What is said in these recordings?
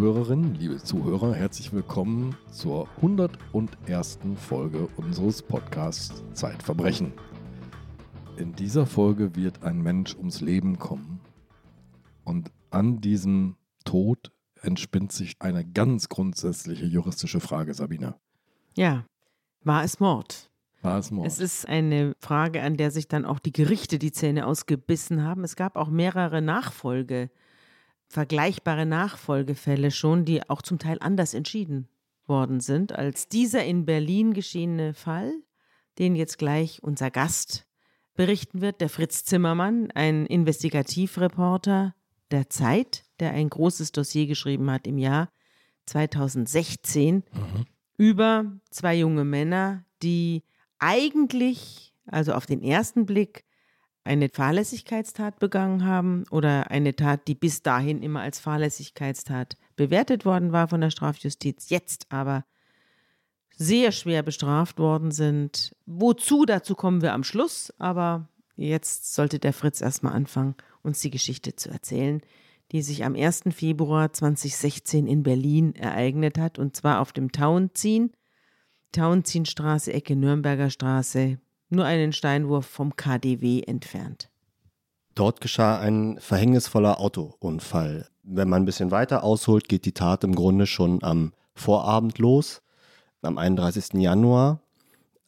Liebe Zuhörerinnen, liebe Zuhörer, herzlich willkommen zur 101. Folge unseres Podcasts Zeitverbrechen. In dieser Folge wird ein Mensch ums Leben kommen und an diesem Tod entspinnt sich eine ganz grundsätzliche juristische Frage, Sabine. Ja, war es Mord? War es Mord? Es ist eine Frage, an der sich dann auch die Gerichte die Zähne ausgebissen haben. Es gab auch mehrere Nachfolge, vergleichbare Nachfolgefälle schon, die auch zum Teil anders entschieden worden sind als dieser in Berlin geschehene Fall, den jetzt gleich unser Gast berichten wird, der Fritz Zimmermann, ein Investigativreporter der Zeit, der ein großes Dossier geschrieben hat im Jahr 2016 Mhm. über zwei junge Männer, die eigentlich, also auf den ersten Blick, eine Fahrlässigkeitstat begangen haben oder eine Tat, die bis dahin immer als Fahrlässigkeitstat bewertet worden war von der Strafjustiz, jetzt aber sehr schwer bestraft worden sind. Wozu, dazu kommen wir am Schluss, aber jetzt sollte der Fritz erstmal anfangen, uns die Geschichte zu erzählen, die sich am 1. Februar 2016 in Berlin ereignet hat, und zwar auf dem Tauenziehen, Tauentzienstraße, Ecke Nürnberger Straße, nur einen Steinwurf vom KDW entfernt. Dort geschah ein verhängnisvoller Autounfall. Wenn man ein bisschen weiter ausholt, geht die Tat im Grunde schon am Vorabend los, am 31. Januar,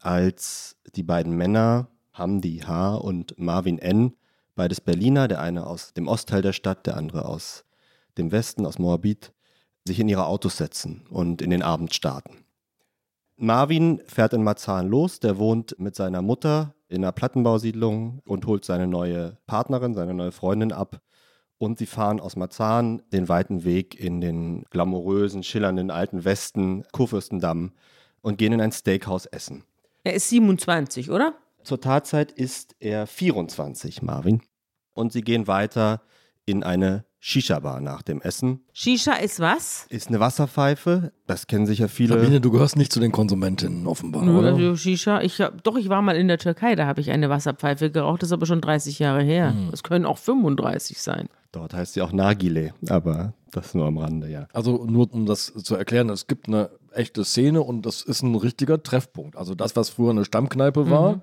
als die beiden Männer, Hamdi H. und Marvin N., beides Berliner, der eine aus dem Ostteil der Stadt, der andere aus dem Westen, aus Moabit, sich in ihre Autos setzen und in den Abend starten. Marvin fährt in Marzahn los, der wohnt mit seiner Mutter in einer Plattenbausiedlung und holt seine neue Partnerin, seine neue Freundin ab. Und sie fahren aus Marzahn den weiten Weg in den glamourösen, schillernden alten Westen, Kurfürstendamm, und gehen in ein Steakhouse essen. Er ist 27, oder? Zur Tatzeit ist er 24, Marvin. Und sie gehen weiter in eine Shisha-Bar nach dem Essen. Shisha ist was? Ist eine Wasserpfeife, das kennen sicher viele. Sabine, du gehörst nicht zu den Konsumentinnen offenbar, Nö, oder? Also Shisha, ich hab, doch, ich war mal in der Türkei, da habe ich eine Wasserpfeife geraucht, das ist aber schon 30 Jahre her. Es können auch 35 sein. Dort heißt sie auch Nagile, aber das nur am Rande, ja. Also nur um das zu erklären, es gibt eine echte Szene und das ist ein richtiger Treffpunkt. Also das, was früher eine Stammkneipe war, Mhm.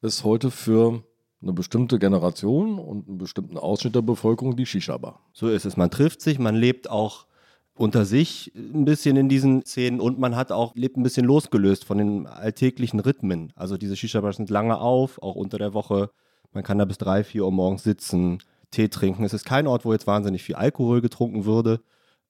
ist heute für eine bestimmte Generation und einen bestimmten Ausschnitt der Bevölkerung die Shisha-Bar. So ist es. Man trifft sich, man lebt auch unter sich ein bisschen in diesen Szenen und man hat auch, lebt ein bisschen losgelöst von den alltäglichen Rhythmen. Also diese Shisha-Bars sind lange auf, auch unter der Woche. Man kann da bis drei, vier Uhr morgens sitzen, Tee trinken. Es ist kein Ort, wo jetzt wahnsinnig viel Alkohol getrunken würde,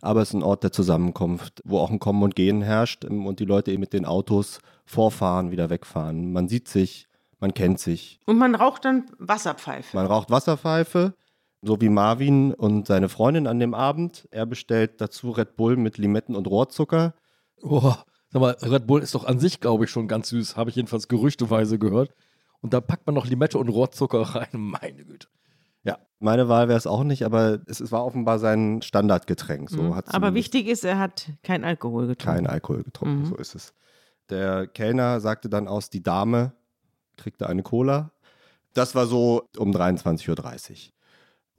aber es ist ein Ort der Zusammenkunft, wo auch ein Kommen und Gehen herrscht ähm, und die Leute eben mit den Autos vorfahren, wieder wegfahren. Man sieht sich, man kennt sich. Und man raucht dann Wasserpfeife. Man raucht Wasserpfeife, so wie Marvin und seine Freundin an dem Abend. Er bestellt dazu Red Bull mit Limetten und Rohrzucker. Oh, sag mal, Red Bull ist doch an sich, glaube ich, schon ganz süß. Habe ich jedenfalls gerüchteweise gehört. Und da packt man noch Limette und Rohrzucker rein. Meine Güte. Ja, meine Wahl wäre es auch nicht, aber es, es war offenbar sein Standardgetränk. So Mhm. Aber wichtig ist, er hat kein Alkohol getrunken. kein Alkohol getrunken, Mhm. so ist es. Der Kellner sagte dann aus, die Dame kriegte eine Cola. Das war so um 23.30 Uhr.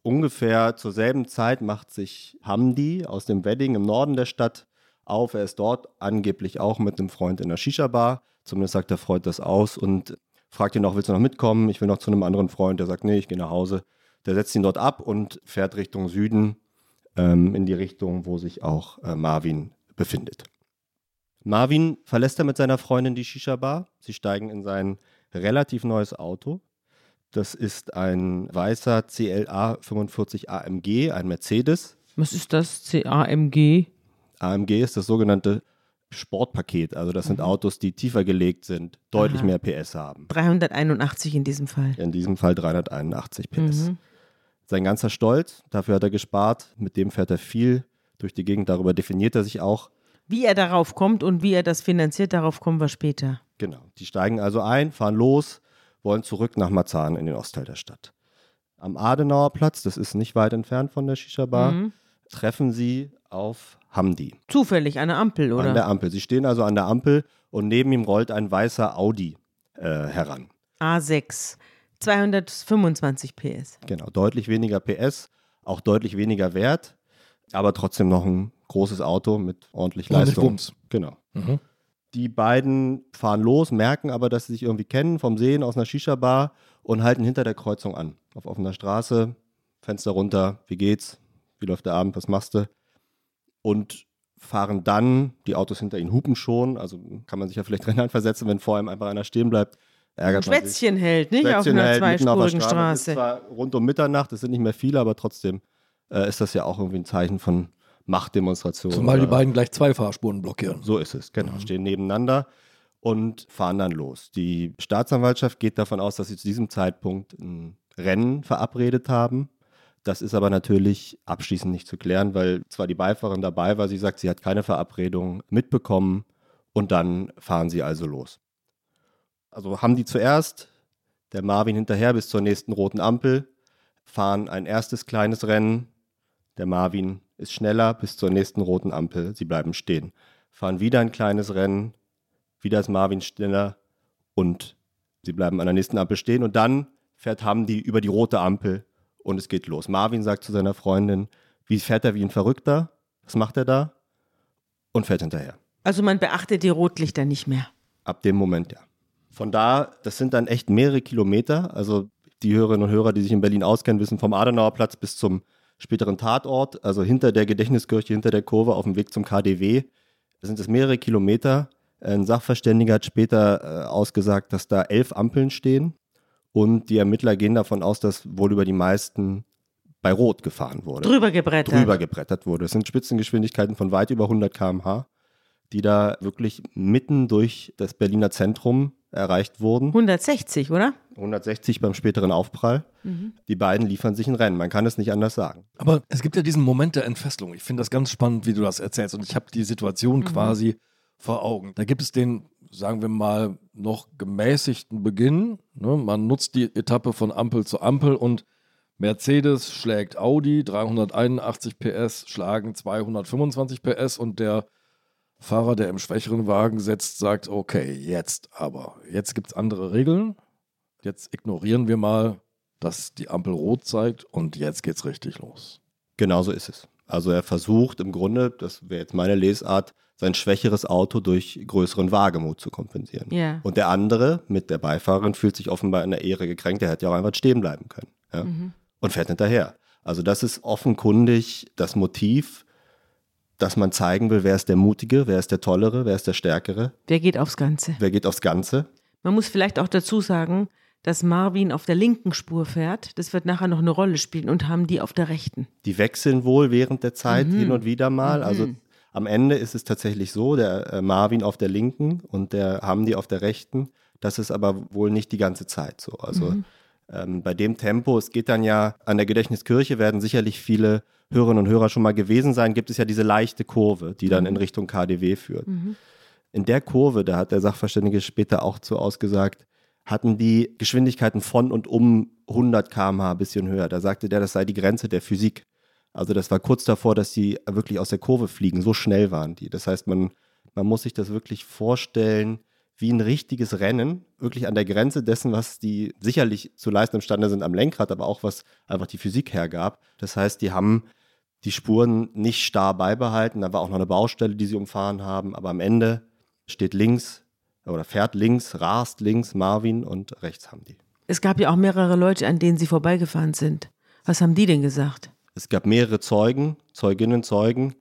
Ungefähr zur selben Zeit macht sich Hamdi aus dem Wedding im Norden der Stadt auf. Er ist dort angeblich auch mit einem Freund in der Shisha-Bar. Zumindest sagt der Freund das aus und fragt ihn noch, willst du noch mitkommen? Ich will noch zu einem anderen Freund. Der sagt, nee, ich gehe nach Hause. Der setzt ihn dort ab und fährt Richtung Süden, ähm, in die Richtung, wo sich auch äh, Marvin befindet. Marvin verlässt er mit seiner Freundin die Shisha-Bar. Sie steigen in sein relativ neues Auto. Das ist ein weißer CLA 45 AMG, ein Mercedes. Was ist das? CAMG? AMG ist das sogenannte Sportpaket. Also das sind Autos, die tiefer gelegt sind, deutlich Aha. mehr PS haben. 381 in diesem Fall. In diesem Fall 381 PS. Mhm. Sein ganzer Stolz, dafür hat er gespart, mit dem fährt er viel durch die Gegend, darüber definiert er sich auch. Wie er darauf kommt und wie er das finanziert, darauf kommen wir später. Genau. Die steigen also ein, fahren los, wollen zurück nach Marzahn in den Ostteil der Stadt. Am Adenauer Platz, das ist nicht weit entfernt von der Shisha-Bar, Mhm. treffen sie auf Hamdi Zufällig, eine Ampel, oder? an der Ampel. Sie stehen also an der Ampel und neben ihm rollt ein weißer Audi äh, heran. A6. 225 PS. Genau, deutlich weniger PS, auch deutlich weniger wert. aber trotzdem noch ein großes Auto mit ordentlich Leistung. Wumms. Genau. Mhm. Die beiden fahren los, merken aber, dass sie sich irgendwie kennen vom Sehen aus einer Shisha-Bar und halten hinter der Kreuzung an. Auf offener Straße, Fenster runter, wie geht's? Wie läuft der Abend? Was machst du? Und fahren dann, die Autos hinter ihnen hupen schon, also kann man sich ja vielleicht drin versetzen, wenn vor einem einfach einer stehen bleibt, ärgert sich. Schwätzchen hält, nicht? auf Schwätzchen einer hält auf zweispurigen Straße. Es ist zwar rund um Mitternacht, es sind nicht mehr viele, aber trotzdem äh, ist das ja auch irgendwie ein Zeichen von Machtdemonstration. Zumal die beiden gleich zwei Fahrspuren blockieren. so ist es, genau. Stehen nebeneinander und fahren dann los. Die Staatsanwaltschaft geht davon aus, dass sie zu diesem Zeitpunkt ein Rennen verabredet haben. Das ist aber natürlich abschließend nicht zu klären, weil zwar die Beifahrerin dabei war, sie sagt, sie hat keine Verabredung mitbekommen und dann fahren sie also los. Also haben die zuerst, der Marvin hinterher bis zur nächsten roten Ampel, fahren ein erstes kleines Rennen. Der Marvin ist schneller bis zur nächsten roten Ampel. Sie bleiben stehen. Fahren wieder ein kleines Rennen. Wieder ist Marvin schneller und sie bleiben an der nächsten Ampel stehen. Und dann fährt Hamdi über die rote Ampel und es geht los. Marvin sagt zu seiner Freundin, wie fährt er wie ein Verrückter? Was macht er da? Und fährt hinterher. Also man beachtet die Rotlichter nicht mehr. Ab dem Moment, ja. Von da, das sind dann echt mehrere Kilometer. Also die Hörerinnen und Hörer, die sich in Berlin auskennen, wissen vom Adenauerplatz bis zum späteren Tatort, also hinter der Gedächtniskirche, hinter der Kurve auf dem Weg zum KDW. Da sind es mehrere Kilometer. Ein Sachverständiger hat später äh, ausgesagt, dass da elf Ampeln stehen. Und die Ermittler gehen davon aus, dass wohl über die meisten bei Rot gefahren wurde Drüber gebrettert. drüber gebrettert wurde. Es sind Spitzengeschwindigkeiten von weit über 100 km/h, die da wirklich mitten durch das Berliner Zentrum erreicht wurden. 160, oder? 160 beim späteren Aufprall. Mhm. Die beiden liefern sich ein Rennen. Man kann es nicht anders sagen. Aber es gibt ja diesen Moment der Entfesselung. Ich finde das ganz spannend, wie du das erzählst. Und ich habe die Situation quasi vor Augen. Da gibt es den, sagen wir mal, noch gemäßigten Beginn. Ne? Man nutzt die Etappe von Ampel zu Ampel und Mercedes schlägt Audi, 381 PS schlagen 225 PS und der Fahrer, der im schwächeren Wagen sitzt, sagt, okay, jetzt aber. Jetzt gibt es andere Regeln. Jetzt ignorieren wir mal, dass die Ampel rot zeigt und jetzt geht's richtig los. Genauso ist es. Also er versucht im Grunde, das wäre jetzt meine Lesart, sein schwächeres Auto durch größeren Wagemut zu kompensieren. Ja. Und der andere mit der Beifahrerin fühlt sich offenbar in der Ehre gekränkt. Der hätte ja auch einfach stehen bleiben können. Ja? Und fährt hinterher. Also das ist offenkundig das Motiv, dass man zeigen will, wer ist der Mutige, wer ist der Tollere, wer ist der Stärkere, Wer geht aufs Ganze? wer geht aufs Ganze. Man muss vielleicht auch dazu sagen, dass Marvin auf der linken Spur fährt. Das wird nachher noch eine Rolle spielen und haben die auf der rechten. Die wechseln wohl während der Zeit hin und wieder mal. Also am Ende ist es tatsächlich so, der äh, Marvin auf der linken und der Hamdi auf der rechten. Das ist aber wohl nicht die ganze Zeit so. Also ähm, bei dem Tempo, es geht dann ja an der Gedächtniskirche, werden sicherlich viele Hörerinnen und Hörer schon mal gewesen sein, gibt es ja diese leichte Kurve, die dann in Richtung KDW führt. In der Kurve, da hat der Sachverständige später auch zu ausgesagt, hatten die Geschwindigkeiten von und um 100 km/h ein bisschen höher. Da sagte der, das sei die Grenze der Physik. Also das war kurz davor, dass sie wirklich aus der Kurve fliegen. So schnell waren die. Das heißt, man, man muss sich das wirklich vorstellen wie ein richtiges Rennen, wirklich an der Grenze dessen, was die sicherlich zu leisten imstande sind am Lenkrad, aber auch was einfach die Physik hergab. Das heißt, die haben die Spuren nicht starr beibehalten. Da war auch noch eine Baustelle, die sie umfahren haben. Aber am Ende steht links oder fährt links, rast links Marvin und rechts haben die. Es gab ja auch mehrere Leute, an denen sie vorbeigefahren sind. Was haben die denn gesagt? Es gab mehrere Zeugen, Zeuginnen, Zeugen,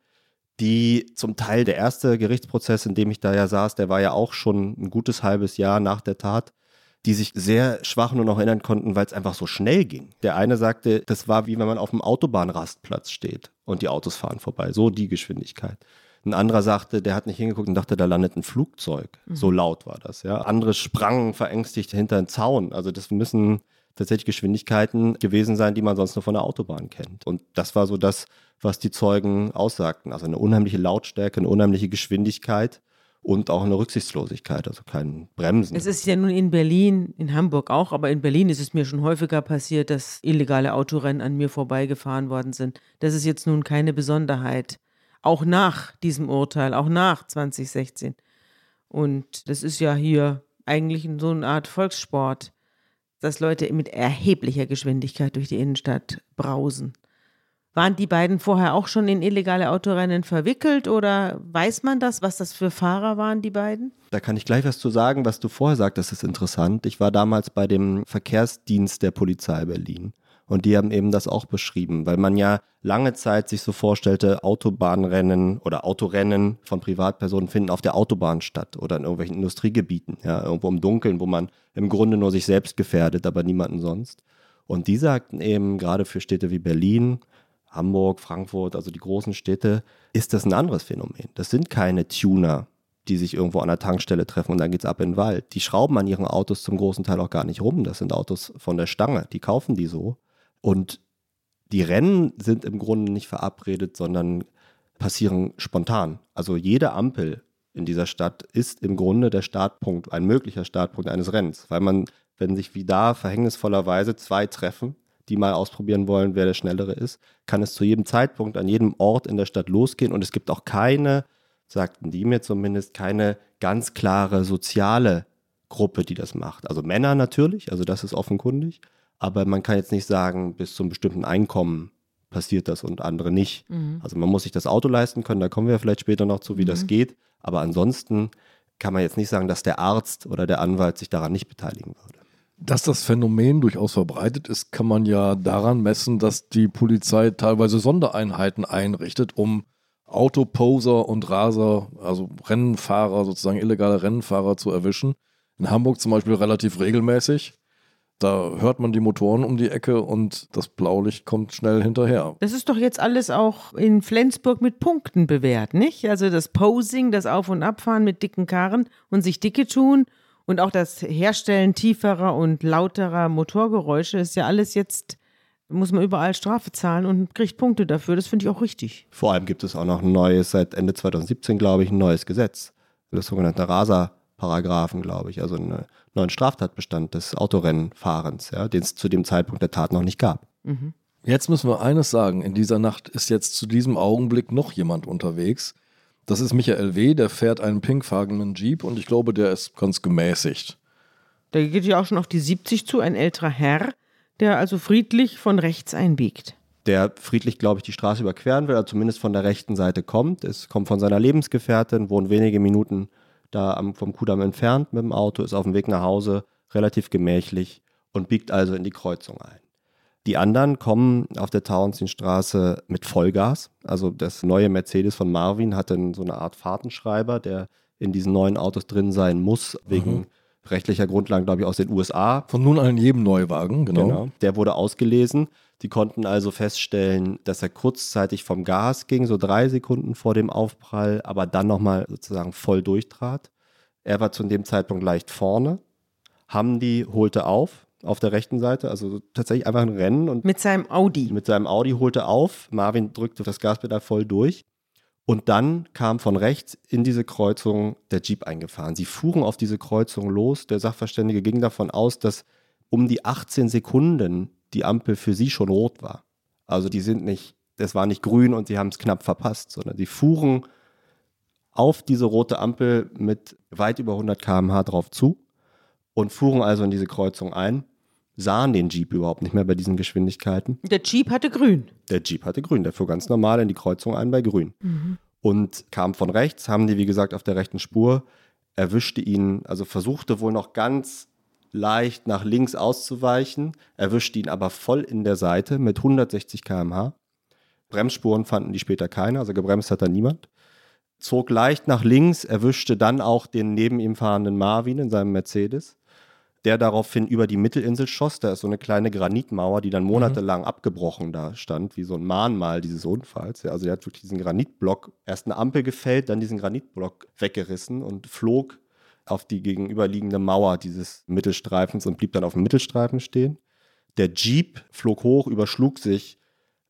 die zum Teil der erste Gerichtsprozess, in dem ich da ja saß, der war ja auch schon ein gutes halbes Jahr nach der Tat, die sich sehr schwach nur noch erinnern konnten, weil es einfach so schnell ging. Der eine sagte, das war wie wenn man auf einem Autobahnrastplatz steht und die Autos fahren vorbei, so die Geschwindigkeit. Ein anderer sagte, der hat nicht hingeguckt und dachte, da landet ein Flugzeug. So laut war das, ja. Andere sprangen verängstigt hinter einen Zaun. Also das müssen tatsächlich Geschwindigkeiten gewesen sein, die man sonst nur von der Autobahn kennt. Und das war so das, was die Zeugen aussagten. Also eine unheimliche Lautstärke, eine unheimliche Geschwindigkeit und auch eine Rücksichtslosigkeit, also kein Bremsen. Es ist ja nun in Berlin, in Hamburg auch, aber in Berlin ist es mir schon häufiger passiert, dass illegale Autorennen an mir vorbeigefahren worden sind. Das ist jetzt nun keine Besonderheit. Auch nach diesem Urteil, auch nach 2016. Und das ist ja hier eigentlich so eine Art Volkssport, dass Leute mit erheblicher Geschwindigkeit durch die Innenstadt brausen. Waren die beiden vorher auch schon in illegale Autorennen verwickelt oder weiß man das, was das für Fahrer waren, die beiden? Da kann ich gleich was zu sagen, was du vorher sagtest, ist interessant. Ich war damals bei dem Verkehrsdienst der Polizei Berlin. Und die haben eben das auch beschrieben, weil man ja lange Zeit sich so vorstellte, Autobahnrennen oder Autorennen von Privatpersonen finden auf der Autobahn statt oder in irgendwelchen Industriegebieten, ja, irgendwo im Dunkeln, wo man im Grunde nur sich selbst gefährdet, aber niemanden sonst. Und die sagten eben, gerade für Städte wie Berlin, Hamburg, Frankfurt, also die großen Städte, ist das ein anderes Phänomen. Das sind keine Tuner, die sich irgendwo an der Tankstelle treffen und dann geht's ab in den Wald. Die schrauben an ihren Autos zum großen Teil auch gar nicht rum. Das sind Autos von der Stange. Die kaufen die so. Und die Rennen sind im Grunde nicht verabredet, sondern passieren spontan. Also jede Ampel in dieser Stadt ist im Grunde der Startpunkt, ein möglicher Startpunkt eines Rennens, weil man, wenn sich wie da verhängnisvollerweise zwei treffen, die mal ausprobieren wollen, wer der Schnellere ist, kann es zu jedem Zeitpunkt an jedem Ort in der Stadt losgehen und es gibt auch keine, sagten die mir zumindest, keine ganz klare soziale Gruppe, die das macht. Also Männer natürlich, also das ist offenkundig, aber man kann jetzt nicht sagen, bis zum bestimmten Einkommen passiert das und andere nicht. Mhm. Also man muss sich das Auto leisten können, da kommen wir vielleicht später noch zu, wie mhm. das geht. Aber ansonsten kann man jetzt nicht sagen, dass der Arzt oder der Anwalt sich daran nicht beteiligen würde. Dass das Phänomen durchaus verbreitet ist, kann man ja daran messen, dass die Polizei teilweise Sondereinheiten einrichtet, um Autoposer und Raser, also Rennfahrer, sozusagen illegale Rennfahrer zu erwischen. In Hamburg zum Beispiel relativ regelmäßig. Da hört man die Motoren um die Ecke und das Blaulicht kommt schnell hinterher. Das ist doch jetzt alles auch in Flensburg mit Punkten bewährt, nicht? Also das Posing, das Auf- und Abfahren mit dicken Karren und sich dicke tun und auch das Herstellen tieferer und lauterer Motorgeräusche ist ja alles jetzt, muss man überall Strafe zahlen und kriegt Punkte dafür. Das finde ich auch richtig. Vor allem gibt es auch noch ein neues, seit Ende 2017, glaube ich, ein neues Gesetz. Das sogenannte Rasa Paragraphen, glaube ich, also einen neuen Straftatbestand des Autorennenfahrens, ja, den es zu dem Zeitpunkt der Tat noch nicht gab. Mhm. Jetzt müssen wir eines sagen: In dieser Nacht ist jetzt zu diesem Augenblick noch jemand unterwegs. Das ist Michael W., der fährt einen pinkfarbenen Jeep und ich glaube, der ist ganz gemäßigt. Der geht ja auch schon auf die 70 zu, ein älterer Herr, der also friedlich von rechts einbiegt der friedlich, glaube ich, die Straße überqueren will, oder zumindest von der rechten Seite kommt. Es kommt von seiner Lebensgefährtin, wohnt wenige Minuten da am, vom Kudamm entfernt mit dem Auto, ist auf dem Weg nach Hause, relativ gemächlich und biegt also in die Kreuzung ein. Die anderen kommen auf der Tauentzienstraße mit Vollgas. Also das neue Mercedes von Marvin hatte so eine Art Fahrtenschreiber, der in diesen neuen Autos drin sein muss, wegen mhm. rechtlicher Grundlagen, glaube ich, aus den USA. Von nun an in jedem Neuwagen, genau. genau. Der wurde ausgelesen die konnten also feststellen, dass er kurzzeitig vom Gas ging, so drei Sekunden vor dem Aufprall, aber dann nochmal sozusagen voll durchtrat. Er war zu dem Zeitpunkt leicht vorne. Hamdi holte auf auf der rechten Seite, also tatsächlich einfach ein Rennen. Und mit seinem Audi. Mit seinem Audi holte auf. Marvin drückte das Gaspedal voll durch. Und dann kam von rechts in diese Kreuzung der Jeep eingefahren. Sie fuhren auf diese Kreuzung los. Der Sachverständige ging davon aus, dass um die 18 Sekunden die Ampel für sie schon rot war. Also die sind nicht, das war nicht grün und sie haben es knapp verpasst, sondern sie fuhren auf diese rote Ampel mit weit über 100 km/h drauf zu und fuhren also in diese Kreuzung ein, sahen den Jeep überhaupt nicht mehr bei diesen Geschwindigkeiten. Der Jeep hatte grün. Der Jeep hatte grün, der fuhr ganz normal in die Kreuzung ein bei grün. Mhm. Und kam von rechts, haben die, wie gesagt, auf der rechten Spur, erwischte ihn, also versuchte wohl noch ganz leicht nach links auszuweichen, erwischte ihn aber voll in der Seite mit 160 km/h. Bremsspuren fanden die später keine, also gebremst hat da niemand. Zog leicht nach links, erwischte dann auch den neben ihm fahrenden Marvin in seinem Mercedes, der daraufhin über die Mittelinsel schoss. Da ist so eine kleine Granitmauer, die dann mhm. monatelang mhm. abgebrochen da stand, wie so ein Mahnmal dieses Unfalls. also er hat wirklich diesen Granitblock, erst eine Ampel gefällt, dann diesen Granitblock weggerissen und flog auf die gegenüberliegende Mauer dieses Mittelstreifens und blieb dann auf dem Mittelstreifen stehen. Der Jeep flog hoch, überschlug sich,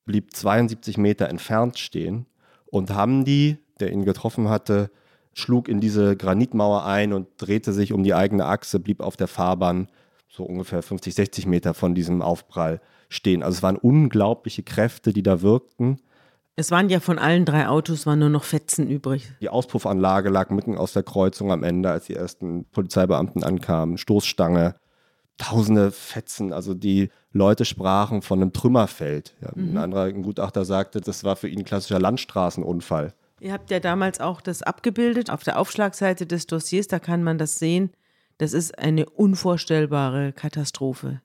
blieb 72 Meter entfernt stehen und Hamdi, der ihn getroffen hatte, schlug in diese Granitmauer ein und drehte sich um die eigene Achse, blieb auf der Fahrbahn so ungefähr 50, 60 Meter von diesem Aufprall stehen. Also es waren unglaubliche Kräfte, die da wirkten. Es waren ja von allen drei Autos waren nur noch Fetzen übrig. Die Auspuffanlage lag mitten aus der Kreuzung am Ende, als die ersten Polizeibeamten ankamen. Stoßstange. tausende Fetzen. Also die Leute sprachen von einem Trümmerfeld. Ja, Mhm. Ein anderer ein Gutachter sagte, das war für ihn ein klassischer Landstraßenunfall. Ihr habt ja damals auch das abgebildet auf der Aufschlagseite des Dossiers, da kann man das sehen. Das ist eine unvorstellbare Katastrophe.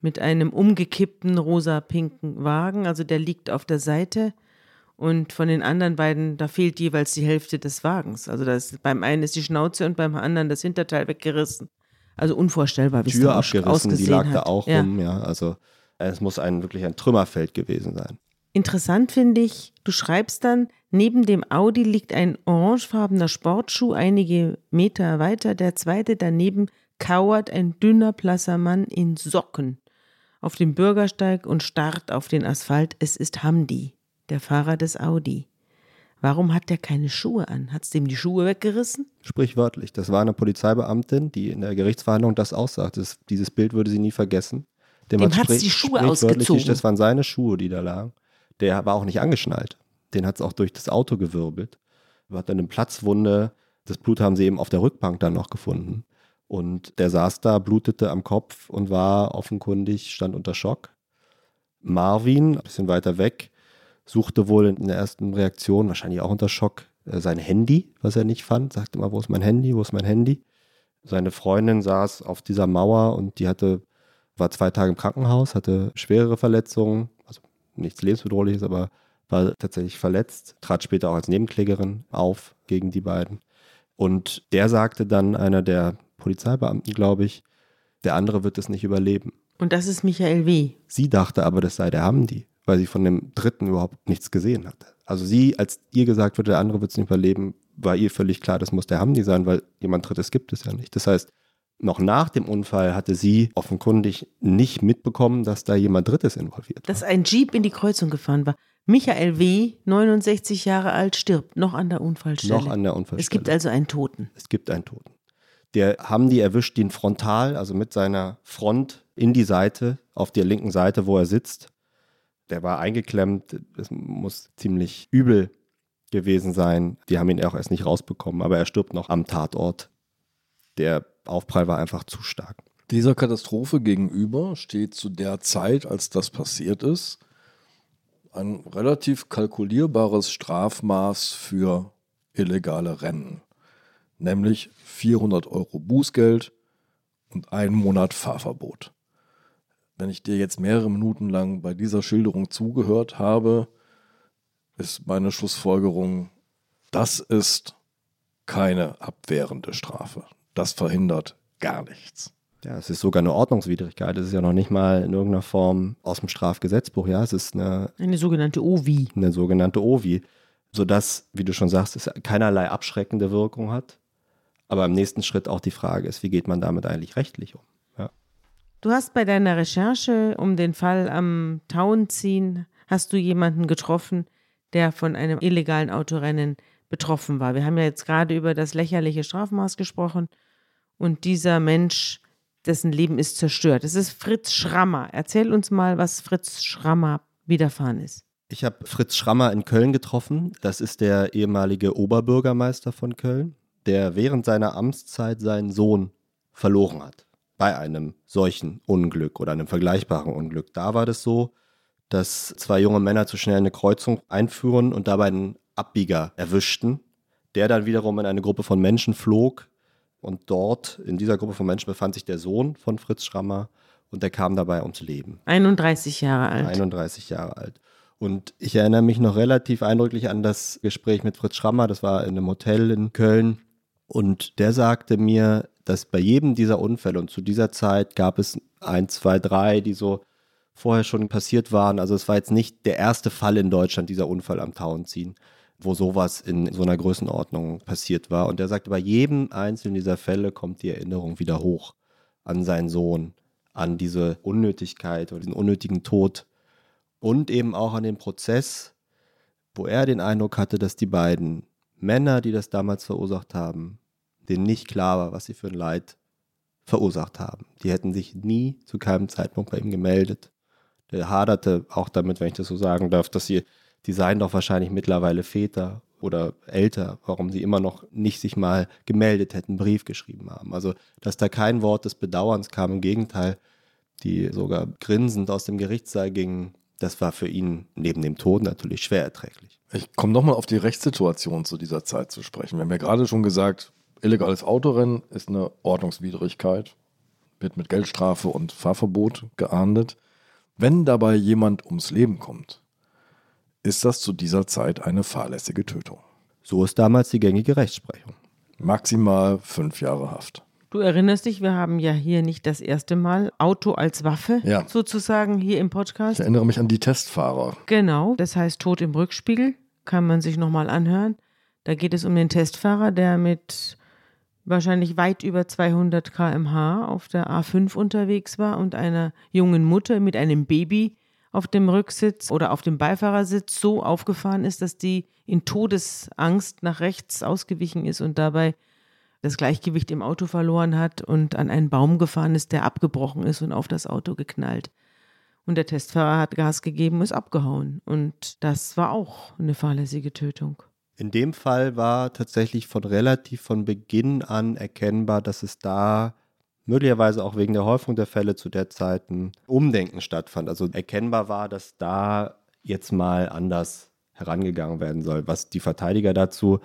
Mit einem umgekippten rosa-pinken Wagen, also der liegt auf der Seite und von den anderen beiden, da fehlt jeweils die Hälfte des Wagens. Also das, beim einen ist die Schnauze und beim anderen das Hinterteil weggerissen. Also unvorstellbar, wie es Tür aus- abgerissen, die lag hat. da auch ja. rum. Ja, also es muss ein wirklich ein Trümmerfeld gewesen sein. Interessant finde ich, du schreibst dann, neben dem Audi liegt ein orangefarbener Sportschuh einige Meter weiter, der zweite daneben kauert ein dünner, blasser Mann in Socken auf dem Bürgersteig und starrt auf den Asphalt. Es ist Hamdi, der Fahrer des Audi. Warum hat der keine Schuhe an? Hat's dem die Schuhe weggerissen? Sprichwörtlich. Das war eine Polizeibeamtin, die in der Gerichtsverhandlung das aussagt. Das, dieses Bild würde sie nie vergessen. Dem hat's hat's sprich- die Schuhe ausgezogen. Das waren seine Schuhe, die da lagen. Der war auch nicht angeschnallt. Den hat es auch durch das Auto gewirbelt. Hat dann eine Platzwunde. Das Blut haben sie eben auf der Rückbank dann noch gefunden. Und der saß da, blutete am Kopf und war offenkundig, stand unter Schock. Marvin, ein bisschen weiter weg, suchte wohl in der ersten Reaktion, wahrscheinlich auch unter Schock, äh, sein Handy, was er nicht fand. Sagte immer, wo ist mein Handy, wo ist mein Handy? Seine Freundin saß auf dieser Mauer und die hatte, war zwei Tage im Krankenhaus, hatte schwerere Verletzungen, nichts lebensbedrohliches, aber war tatsächlich verletzt, trat später auch als Nebenklägerin auf gegen die beiden. Und der sagte dann, einer der Polizeibeamten, glaube ich, der andere wird es nicht überleben. Und das ist Michael W. Sie dachte aber, das sei der Hamdi, weil sie von dem Dritten überhaupt nichts gesehen hatte. Also sie, als ihr gesagt wurde, der andere wird es nicht überleben, war ihr völlig klar, das muss der Hamdi sein, weil jemand Drittes gibt es ja nicht. Das heißt, noch nach dem Unfall hatte sie offenkundig nicht mitbekommen, dass da jemand Drittes involviert war. dass ein Jeep in die Kreuzung gefahren war. Michael W., 69 Jahre alt, stirbt noch an der Unfallstelle. Noch an der Unfallstelle. Es gibt also einen Toten. Es gibt einen Toten. Der Hamdi erwischt ihn frontal, also mit seiner Front in die Seite, auf der linken Seite, wo er sitzt. Der war eingeklemmt. Es muss ziemlich übel gewesen sein. Die haben ihn auch erst nicht rausbekommen, aber er stirbt noch am Tatort. Der Aufprall war einfach zu stark. Dieser Katastrophe gegenüber steht zu der Zeit, als das passiert ist, ein relativ kalkulierbares Strafmaß für illegale Rennen, nämlich 400 Euro Bußgeld und einen Monat Fahrverbot. Wenn ich dir jetzt mehrere Minuten lang bei dieser Schilderung zugehört habe, ist meine Schlussfolgerung, das ist keine abwehrende Strafe. Das verhindert gar nichts. Ja, es ist sogar eine Ordnungswidrigkeit. Es ist ja noch nicht mal in irgendeiner Form aus dem Strafgesetzbuch. Ja, es ist eine Eine sogenannte OVI. eine sogenannte OVI, sodass, wie du schon sagst, es keinerlei abschreckende Wirkung hat. Aber im nächsten Schritt auch die Frage ist, wie geht man damit eigentlich rechtlich um? Ja. Du hast bei deiner Recherche um den Fall am Tauenziehen, hast du jemanden getroffen, der von einem illegalen Autorennen betroffen war. Wir haben ja jetzt gerade über das lächerliche Strafmaß gesprochen und dieser Mensch, dessen Leben ist zerstört. Es ist Fritz Schrammer. Erzähl uns mal, was Fritz Schrammer widerfahren ist. Ich habe Fritz Schrammer in Köln getroffen. Das ist der ehemalige Oberbürgermeister von Köln, der während seiner Amtszeit seinen Sohn verloren hat. Bei einem solchen Unglück oder einem vergleichbaren Unglück. Da war das so, dass zwei junge Männer zu schnell eine Kreuzung einführen und dabei einen Abbieger erwischten, der dann wiederum in eine Gruppe von Menschen flog. Und dort, in dieser Gruppe von Menschen, befand sich der Sohn von Fritz Schrammer und der kam dabei ums Leben. 31 Jahre alt. 31 Jahre alt. Und ich erinnere mich noch relativ eindrücklich an das Gespräch mit Fritz Schrammer, das war in einem Hotel in Köln. Und der sagte mir, dass bei jedem dieser Unfälle, und zu dieser Zeit gab es ein, zwei, drei, die so vorher schon passiert waren. Also es war jetzt nicht der erste Fall in Deutschland, dieser Unfall am Tauenziehen, wo sowas in so einer Größenordnung passiert war. Und er sagte, bei jedem einzelnen dieser Fälle kommt die Erinnerung wieder hoch an seinen Sohn, an diese Unnötigkeit oder diesen unnötigen Tod und eben auch an den Prozess, wo er den Eindruck hatte, dass die beiden Männer, die das damals verursacht haben, denen nicht klar war, was sie für ein Leid verursacht haben. Die hätten sich nie zu keinem Zeitpunkt bei ihm gemeldet. Der haderte auch damit, wenn ich das so sagen darf, dass sie, die seien doch wahrscheinlich mittlerweile Väter. oder älter, warum sie immer noch nicht sich mal gemeldet hätten, Brief geschrieben haben. Also, dass da kein Wort des Bedauerns kam, im Gegenteil, die sogar grinsend aus dem Gerichtssaal gingen, das war für ihn neben dem Tod natürlich schwer erträglich. Ich komme nochmal auf die Rechtssituation zu dieser Zeit zu sprechen. Wir haben ja gerade schon gesagt, illegales Autorennen ist eine Ordnungswidrigkeit, wird mit Geldstrafe und Fahrverbot geahndet. Wenn dabei jemand ums Leben kommt, ist das zu dieser Zeit eine fahrlässige Tötung. So ist damals die gängige Rechtsprechung. Maximal fünf Jahre Haft. Du erinnerst dich, wir haben ja hier nicht das erste Mal Auto als Waffe Ja. sozusagen hier im Ich Podcast. erinnere mich an die Testfahrer. Genau, das heißt Tod im Rückspiegel, kann man sich nochmal anhören. Da geht es um den Testfahrer, der mit wahrscheinlich weit über 200 km/h auf der A5 unterwegs war und einer jungen Mutter mit einem Baby auf dem Rücksitz oder auf dem Beifahrersitz so aufgefahren ist, dass die in Todesangst nach rechts ausgewichen ist und dabei das Gleichgewicht im Auto verloren hat und an einen Baum gefahren ist, der abgebrochen ist und auf das Auto geknallt. Und der Testfahrer hat Gas gegeben und ist abgehauen. Und das war auch eine fahrlässige Tötung. In dem Fall war tatsächlich von relativ von Beginn an erkennbar, dass es da möglicherweise auch wegen der Häufung der Fälle zu der Zeit ein Umdenken stattfand. Also erkennbar war, dass da jetzt mal anders herangegangen werden soll, was die Verteidiger dazu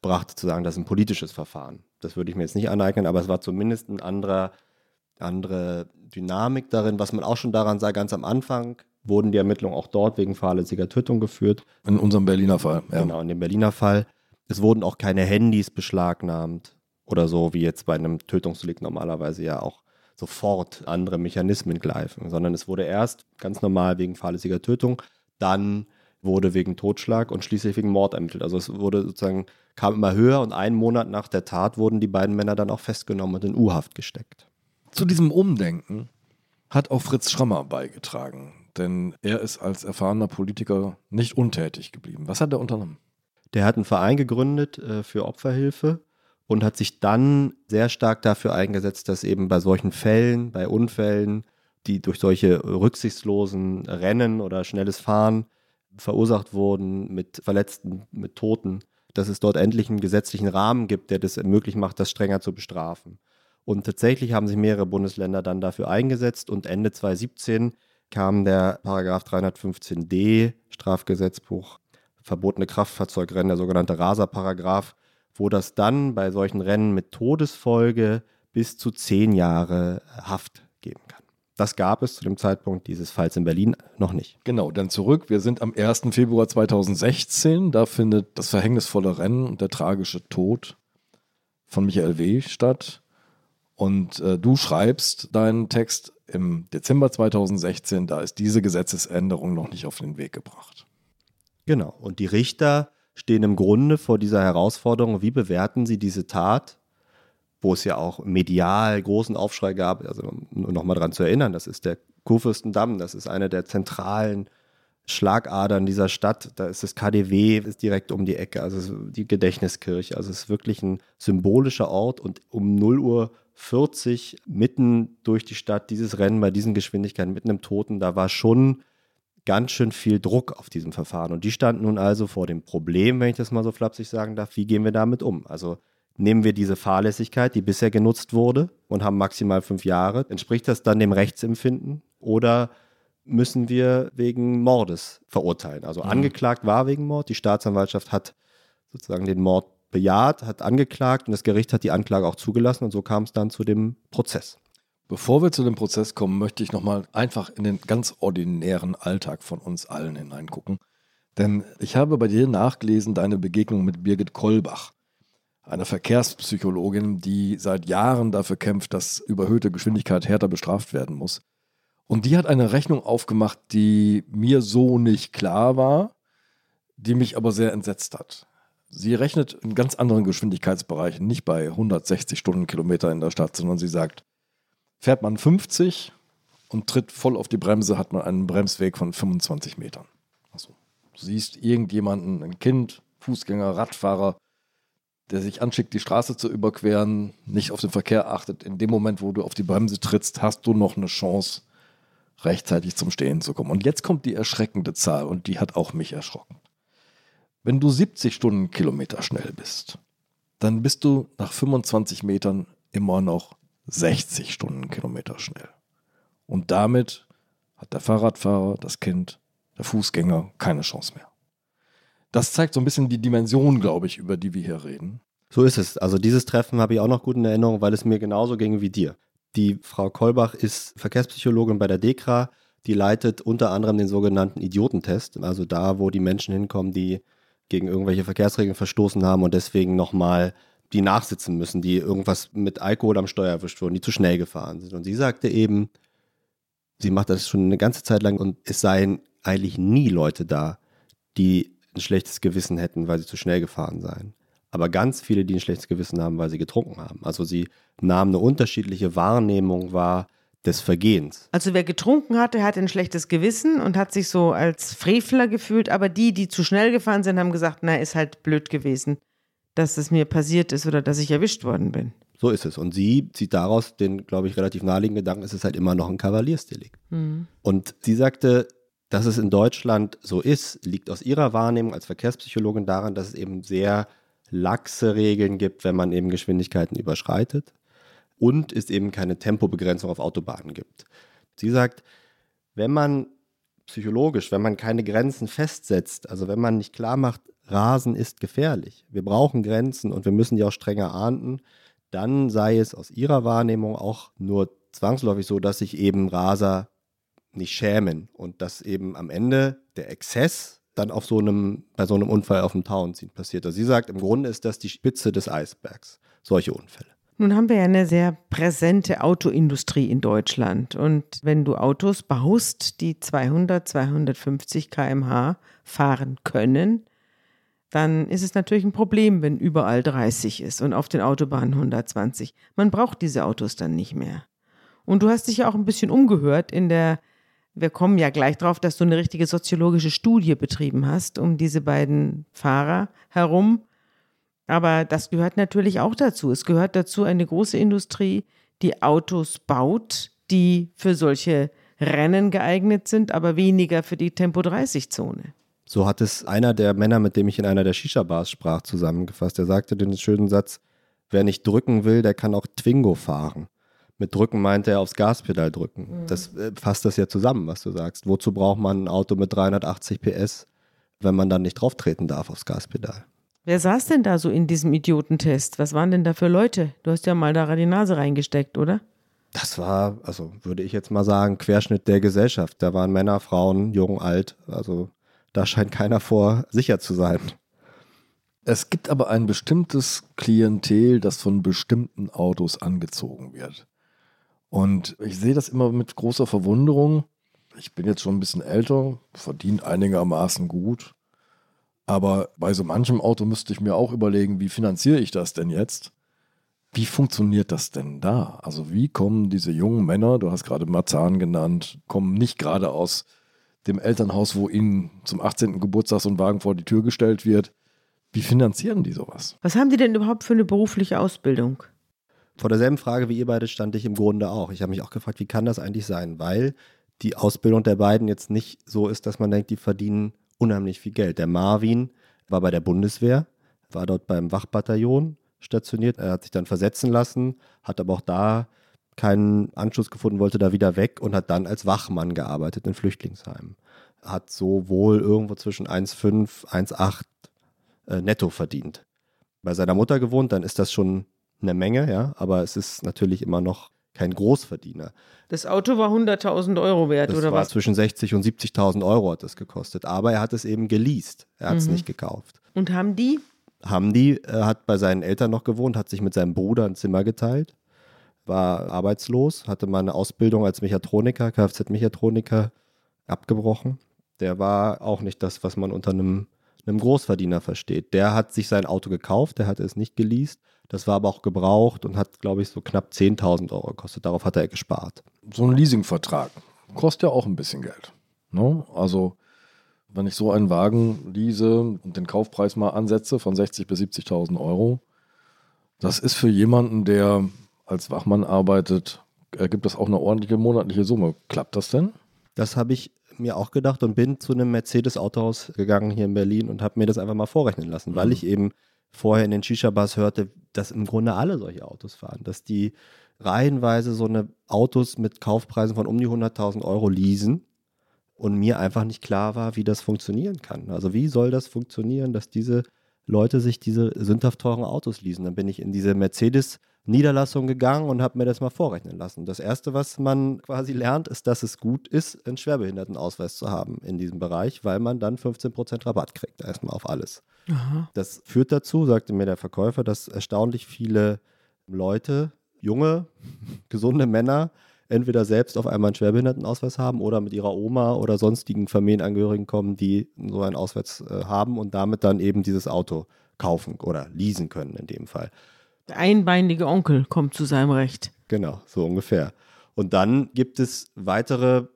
brachte zu sagen, das ist ein politisches Verfahren. Das würde ich mir jetzt nicht aneignen, aber es war zumindest ein anderer, andere Dynamik darin, was man auch schon daran sah, ganz am Anfang wurden die Ermittlungen auch dort wegen fahrlässiger Tötung geführt. In unserem Berliner Fall. Ja. Genau, in dem Berliner Fall. Es wurden auch keine Handys beschlagnahmt oder so, wie jetzt bei einem Tötungsdelikt normalerweise ja auch sofort andere Mechanismen greifen, sondern es wurde erst ganz normal wegen fahrlässiger Tötung, dann wurde wegen Totschlag und schließlich wegen Mord ermittelt. Also es wurde sozusagen, kam immer höher und einen Monat nach der Tat wurden die beiden Männer dann auch festgenommen und in U-Haft gesteckt. Zu diesem Umdenken hat auch Fritz Schrammer beigetragen, denn er ist als erfahrener Politiker nicht untätig geblieben. Was hat er unternommen? Der hat einen Verein gegründet äh, für Opferhilfe und hat sich dann sehr stark dafür eingesetzt, dass eben bei solchen Fällen, bei Unfällen, die durch solche rücksichtslosen Rennen oder schnelles Fahren verursacht wurden, mit Verletzten, mit Toten, dass es dort endlich einen gesetzlichen Rahmen gibt, der das möglich macht, das strenger zu bestrafen. Und tatsächlich haben sich mehrere Bundesländer dann dafür eingesetzt und Ende 2017 kam der Paragraph 315d Strafgesetzbuch verbotene Kraftfahrzeugrennen, der sogenannte Rasa-Paragraph, wo das dann bei solchen Rennen mit Todesfolge bis zu zehn Jahre Haft geben kann. Das gab es zu dem Zeitpunkt dieses Falls in Berlin noch nicht. Genau, dann zurück. Wir sind am 1. Februar 2016. Da findet das verhängnisvolle Rennen und der tragische Tod von Michael W. statt. Und äh, du schreibst deinen Text im Dezember 2016. Da ist diese Gesetzesänderung noch nicht auf den Weg gebracht. Genau. Und die Richter stehen im Grunde vor dieser Herausforderung, wie bewerten sie diese Tat, wo es ja auch medial großen Aufschrei gab, also nur nochmal daran zu erinnern, das ist der Kurfürstendamm, das ist eine der zentralen Schlagadern dieser Stadt. Da ist das KDW, ist direkt um die Ecke, also die Gedächtniskirche. Also es ist wirklich ein symbolischer Ort und um 0 Uhr 40 mitten durch die Stadt, dieses Rennen bei diesen Geschwindigkeiten, mitten im Toten, da war schon ganz schön viel Druck auf diesem Verfahren. Und die standen nun also vor dem Problem, wenn ich das mal so flapsig sagen darf, wie gehen wir damit um? Also nehmen wir diese Fahrlässigkeit, die bisher genutzt wurde und haben maximal fünf Jahre, entspricht das dann dem Rechtsempfinden oder müssen wir wegen Mordes verurteilen? Also Mhm. angeklagt war wegen Mord, die Staatsanwaltschaft hat sozusagen den Mord bejaht, hat angeklagt und das Gericht hat die Anklage auch zugelassen und so kam es dann zu dem Prozess. Bevor wir zu dem Prozess kommen, möchte ich nochmal einfach in den ganz ordinären Alltag von uns allen hineingucken. Denn ich habe bei dir nachgelesen deine Begegnung mit Birgit Kolbach, einer Verkehrspsychologin, die seit Jahren dafür kämpft, dass überhöhte Geschwindigkeit härter bestraft werden muss. Und die hat eine Rechnung aufgemacht, die mir so nicht klar war, die mich aber sehr entsetzt hat. Sie rechnet in ganz anderen Geschwindigkeitsbereichen, nicht bei 160 Stundenkilometer in der Stadt, sondern sie sagt, Fährt man 50 und tritt voll auf die Bremse, hat man einen Bremsweg von 25 Metern. Also, du siehst irgendjemanden, ein Kind, Fußgänger, Radfahrer, der sich anschickt, die Straße zu überqueren, nicht auf den Verkehr achtet. In dem Moment, wo du auf die Bremse trittst, hast du noch eine Chance, rechtzeitig zum Stehen zu kommen. Und jetzt kommt die erschreckende Zahl und die hat auch mich erschrocken. Wenn du 70 Stundenkilometer schnell bist, dann bist du nach 25 Metern immer noch 60 Stundenkilometer schnell. Und damit hat der Fahrradfahrer, das Kind, der Fußgänger keine Chance mehr. Das zeigt so ein bisschen die Dimension, glaube ich, über die wir hier reden. So ist es. Also dieses Treffen habe ich auch noch gut in Erinnerung, weil es mir genauso ging wie dir. Die Frau Kolbach ist Verkehrspsychologin bei der DEKRA. Die leitet unter anderem den sogenannten Idiotentest, also da, wo die Menschen hinkommen, die gegen irgendwelche Verkehrsregeln verstoßen haben und deswegen nochmal die nachsitzen müssen, die irgendwas mit Alkohol am Steuer erwischt wurden, die zu schnell gefahren sind. Und sie sagte eben, sie macht das schon eine ganze Zeit lang und es seien eigentlich nie Leute da, die ein schlechtes Gewissen hätten, weil sie zu schnell gefahren seien. Aber ganz viele, die ein schlechtes Gewissen haben, weil sie getrunken haben. Also sie nahmen eine unterschiedliche Wahrnehmung wahr des Vergehens. Also wer getrunken hatte, hatte ein schlechtes Gewissen und hat sich so als Frevler gefühlt, aber die, die zu schnell gefahren sind, haben gesagt, na, ist halt blöd gewesen, dass es mir passiert ist oder dass ich erwischt worden bin. So ist es. Und sie zieht daraus den, glaube ich, relativ naheliegenden Gedanken, es ist halt immer noch ein Kavaliersdelikt. Mhm. Und sie sagte, dass es in Deutschland so ist, liegt aus ihrer Wahrnehmung als Verkehrspsychologin daran, dass es eben sehr laxe Regeln gibt, wenn man eben Geschwindigkeiten überschreitet und es eben keine Tempobegrenzung auf Autobahnen gibt. Sie sagt, wenn man psychologisch, wenn man keine Grenzen festsetzt, also wenn man nicht klar macht, Rasen ist gefährlich, wir brauchen Grenzen und wir müssen die auch strenger ahnden, dann sei es aus ihrer Wahrnehmung auch nur zwangsläufig so, dass sich eben Raser nicht schämen und dass eben am Ende der Exzess dann auf so einem, bei so einem Unfall auf dem Tauenziehen passiert. Also sie sagt, im Grunde ist das die Spitze des Eisbergs, solche Unfälle. Nun haben wir ja eine sehr präsente Autoindustrie in Deutschland. Und wenn du Autos baust, die 200, 250 km/h fahren können, dann ist es natürlich ein Problem, wenn überall 30 ist und auf den Autobahnen 120. Man braucht diese Autos dann nicht mehr. Und du hast dich ja auch ein bisschen umgehört in der, wir kommen ja gleich drauf, dass du eine richtige soziologische Studie betrieben hast um diese beiden Fahrer herum. Aber das gehört natürlich auch dazu. Es gehört dazu eine große Industrie, die Autos baut, die für solche Rennen geeignet sind, aber weniger für die Tempo-30-Zone. So hat es einer der Männer, mit dem ich in einer der Shisha-Bars sprach, zusammengefasst. Er sagte den schönen Satz, wer nicht drücken will, der kann auch Twingo fahren. Mit drücken meinte er aufs Gaspedal drücken. Mhm. Das äh, fasst das ja zusammen, was du sagst. Wozu braucht man ein Auto mit 380 PS, wenn man dann nicht drauf treten darf aufs Gaspedal? Wer saß denn da so in diesem Idiotentest? Was waren denn da für Leute? Du hast ja mal da die Nase reingesteckt, oder? Das war, also würde ich jetzt mal sagen, Querschnitt der Gesellschaft. Da waren Männer, Frauen, jung, alt. Also da scheint keiner vor sicher zu sein. Es gibt aber ein bestimmtes Klientel, das von bestimmten Autos angezogen wird. Und ich sehe das immer mit großer Verwunderung. Ich bin jetzt schon ein bisschen älter, verdiene einigermaßen gut. Aber bei so manchem Auto müsste ich mir auch überlegen, wie finanziere ich das denn jetzt? Wie funktioniert das denn da? Also wie kommen diese jungen Männer, du hast gerade Marzahn genannt, kommen nicht gerade aus dem Elternhaus, wo ihnen zum 18. Geburtstag so ein Wagen vor die Tür gestellt wird. Wie finanzieren die sowas? Was haben die denn überhaupt für eine berufliche Ausbildung? Vor derselben Frage wie ihr beide stand ich im Grunde auch. Ich habe mich auch gefragt, wie kann das eigentlich sein? Weil die Ausbildung der beiden jetzt nicht so ist, dass man denkt, die verdienen unheimlich viel Geld. Der Marvin war bei der Bundeswehr, war dort beim Wachbataillon stationiert. Er hat sich dann versetzen lassen, hat aber auch da keinen Anschluss gefunden, wollte da wieder weg und hat dann als Wachmann gearbeitet in Flüchtlingsheimen. Hat so wohl irgendwo zwischen 1,5, 1,8 äh, netto verdient. Bei seiner Mutter gewohnt, dann ist das schon eine Menge, ja, aber es ist natürlich immer noch kein Großverdiener. Das Auto war 100.000 Euro wert, das oder war was? Zwischen 60 und 70.000 Euro hat es gekostet, aber er hat es eben geleast. Er hat es mhm. nicht gekauft. Und haben die? Haben die, er hat bei seinen Eltern noch gewohnt, hat sich mit seinem Bruder ein Zimmer geteilt war arbeitslos, hatte mal eine Ausbildung als Mechatroniker, Kfz-Mechatroniker abgebrochen. Der war auch nicht das, was man unter einem, einem Großverdiener versteht. Der hat sich sein Auto gekauft, der hatte es nicht geleast. Das war aber auch gebraucht und hat, glaube ich, so knapp 10.000 Euro gekostet. Darauf hat er gespart. So ein Leasingvertrag kostet ja auch ein bisschen Geld. Ne? Also, wenn ich so einen Wagen lease und den Kaufpreis mal ansetze von 60.000 bis 70.000 Euro, das ist für jemanden, der als Wachmann arbeitet, ergibt das auch eine ordentliche monatliche Summe. Klappt das denn? Das habe ich mir auch gedacht und bin zu einem Mercedes-Autohaus gegangen hier in Berlin und habe mir das einfach mal vorrechnen lassen, weil Mhm. ich eben vorher in den Shisha-Bars hörte, dass im Grunde alle solche Autos fahren, dass die reihenweise so eine Autos mit Kaufpreisen von um die 100.000 Euro leasen und mir einfach nicht klar war, wie das funktionieren kann. Also wie soll das funktionieren, dass diese Leute sich diese sündhaft teuren Autos leasen? Dann bin ich in diese Mercedes Niederlassung gegangen und habe mir das mal vorrechnen lassen. Das erste, was man quasi lernt, ist, dass es gut ist, einen Schwerbehindertenausweis zu haben in diesem Bereich, weil man dann 15% Rabatt kriegt, erstmal auf alles. Aha. Das führt dazu, sagte mir der Verkäufer, dass erstaunlich viele Leute, junge, gesunde Männer, entweder selbst auf einmal einen Schwerbehindertenausweis haben oder mit ihrer Oma oder sonstigen Familienangehörigen kommen, die so einen Ausweis äh, haben und damit dann eben dieses Auto kaufen oder leasen können in dem Fall. Der einbeinige Onkel kommt zu seinem Recht. Genau, so ungefähr. Und dann gibt es weitere,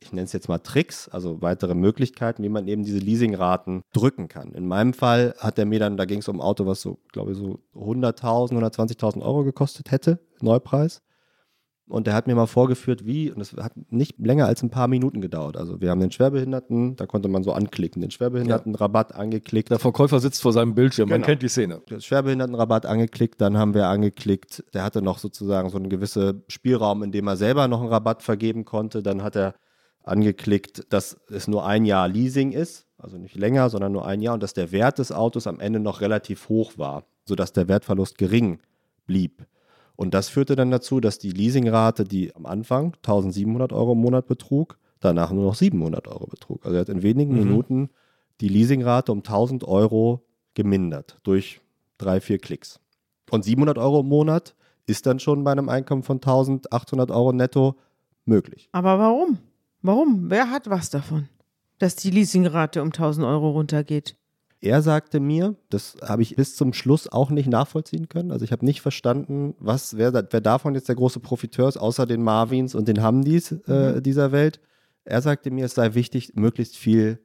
ich nenne es jetzt mal Tricks, also weitere Möglichkeiten, wie man eben diese Leasingraten drücken kann. In meinem Fall hat er mir dann, da ging es um ein Auto, was so, glaube ich, so 100.000, 120.000 Euro gekostet hätte, Neupreis. Und er hat mir mal vorgeführt, wie, und es hat nicht länger als ein paar Minuten gedauert. Also wir haben den Schwerbehinderten, da konnte man so anklicken, den Schwerbehindertenrabatt angeklickt. Der Verkäufer sitzt vor seinem Bildschirm, man Genau. kennt die Szene. den Schwerbehindertenrabatt angeklickt, dann haben wir angeklickt, der hatte noch sozusagen so einen gewissen Spielraum, in dem er selber noch einen Rabatt vergeben konnte. Dann hat er angeklickt, dass es nur ein Jahr Leasing ist, also nicht länger, sondern nur ein Jahr und dass der Wert des Autos am Ende noch relativ hoch war, sodass der Wertverlust gering blieb. Und das führte dann dazu, dass die Leasingrate, die am Anfang 1700 Euro im Monat betrug, danach nur noch 700 Euro betrug. Also er hat in wenigen Mhm. Minuten die Leasingrate um 1000 Euro gemindert durch drei, vier Klicks. Und 700 Euro im Monat ist dann schon bei einem Einkommen von 1800 Euro netto möglich. Aber warum? Warum? Wer hat was davon? Dass die Leasingrate um 1000 Euro runtergeht. Er sagte mir, das habe ich bis zum Schluss auch nicht nachvollziehen können. Also ich habe nicht verstanden, was, wer, wer davon jetzt der große Profiteur ist, außer den Marvins und den Hamdis äh, dieser Welt. Er sagte mir, es sei wichtig, möglichst viel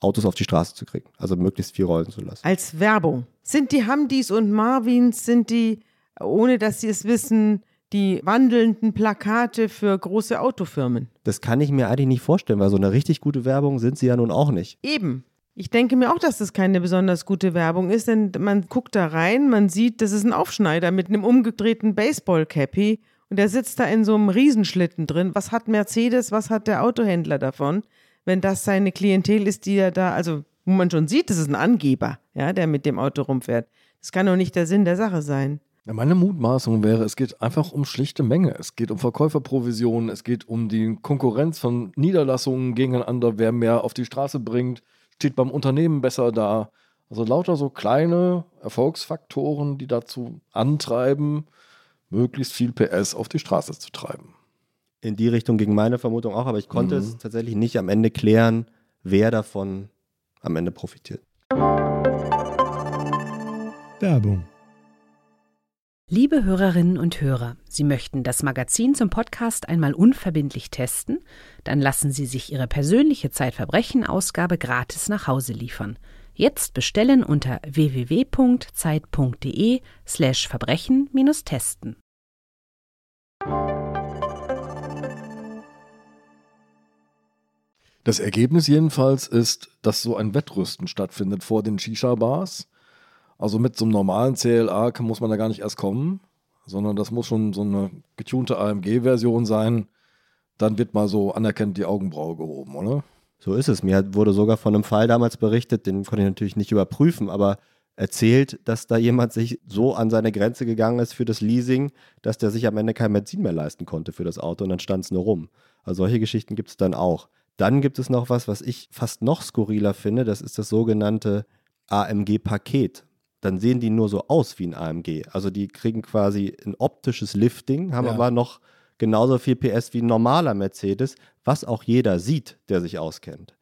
Autos auf die Straße zu kriegen. Also möglichst viel rollen zu lassen. Als Werbung. Sind die Hamdis und Marvins, sind die, ohne dass sie es wissen, die wandelnden Plakate für große Autofirmen? Das kann ich mir eigentlich nicht vorstellen, weil so eine richtig gute Werbung sind sie ja nun auch nicht. Eben. Ich denke mir auch, dass das keine besonders gute Werbung ist, denn man guckt da rein, man sieht, das ist ein Aufschneider mit einem umgedrehten Baseball-Cappy und der sitzt da in so einem Riesenschlitten drin. Was hat Mercedes, was hat der Autohändler davon, wenn das seine Klientel ist, die er da, also wo man schon sieht, das ist ein Angeber, ja, der mit dem Auto rumfährt. Das kann doch nicht der Sinn der Sache sein. Meine Mutmaßung wäre, es geht einfach um schlichte Menge. Es geht um Verkäuferprovisionen, es geht um die Konkurrenz von Niederlassungen gegeneinander, wer mehr auf die Straße bringt, steht beim Unternehmen besser da. Also lauter so kleine Erfolgsfaktoren, die dazu antreiben, möglichst viel PS auf die Straße zu treiben. In die Richtung ging meine Vermutung auch, aber ich konnte Mhm. es tatsächlich nicht am Ende klären, wer davon am Ende profitiert. Werbung. Liebe Hörerinnen und Hörer, Sie möchten das Magazin zum Podcast einmal unverbindlich testen? Dann lassen Sie sich Ihre persönliche Zeitverbrechen-Ausgabe gratis nach Hause liefern. Jetzt bestellen unter www.zeit.de slash Verbrechen-testen. Das Ergebnis jedenfalls ist, dass so ein Wettrüsten stattfindet vor den Shisha-Bars. Also mit so einem normalen CLA muss man da gar nicht erst kommen, sondern das muss schon so eine getunte AMG-Version sein. Dann wird mal so anerkannt die Augenbraue gehoben, oder? So ist es. Mir wurde sogar von einem Fall damals berichtet, den konnte ich natürlich nicht überprüfen, aber erzählt, dass da jemand sich so an seine Grenze gegangen ist für das Leasing, dass der sich am Ende kein Benzin mehr leisten konnte für das Auto und dann stand es nur rum. Also solche Geschichten gibt es dann auch. Dann gibt es noch was, was ich fast noch skurriler finde, das ist das sogenannte AMG-Paket. Dann sehen die nur so aus wie ein AMG. Also die kriegen quasi ein optisches Lifting, haben Ja. aber noch genauso viel PS wie ein normaler Mercedes, was auch jeder sieht, der sich auskennt.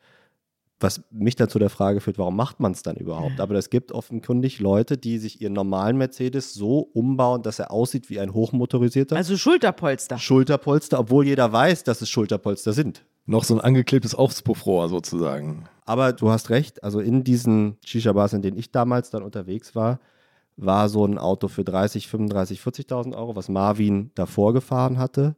Was mich dann zu der Frage führt, warum macht man es dann überhaupt? Aber es gibt offenkundig Leute, die sich ihren normalen Mercedes so umbauen, dass er aussieht wie ein hochmotorisierter Also Schulterpolster. Schulterpolster, obwohl jeder weiß, dass es Schulterpolster sind. Noch so ein angeklebtes Auspuffrohr sozusagen. Aber du hast recht, also in diesen Shisha-Bars, in denen ich damals dann unterwegs war, war so ein Auto für 30, 35, 40.000 Euro, was Marvin davor gefahren hatte.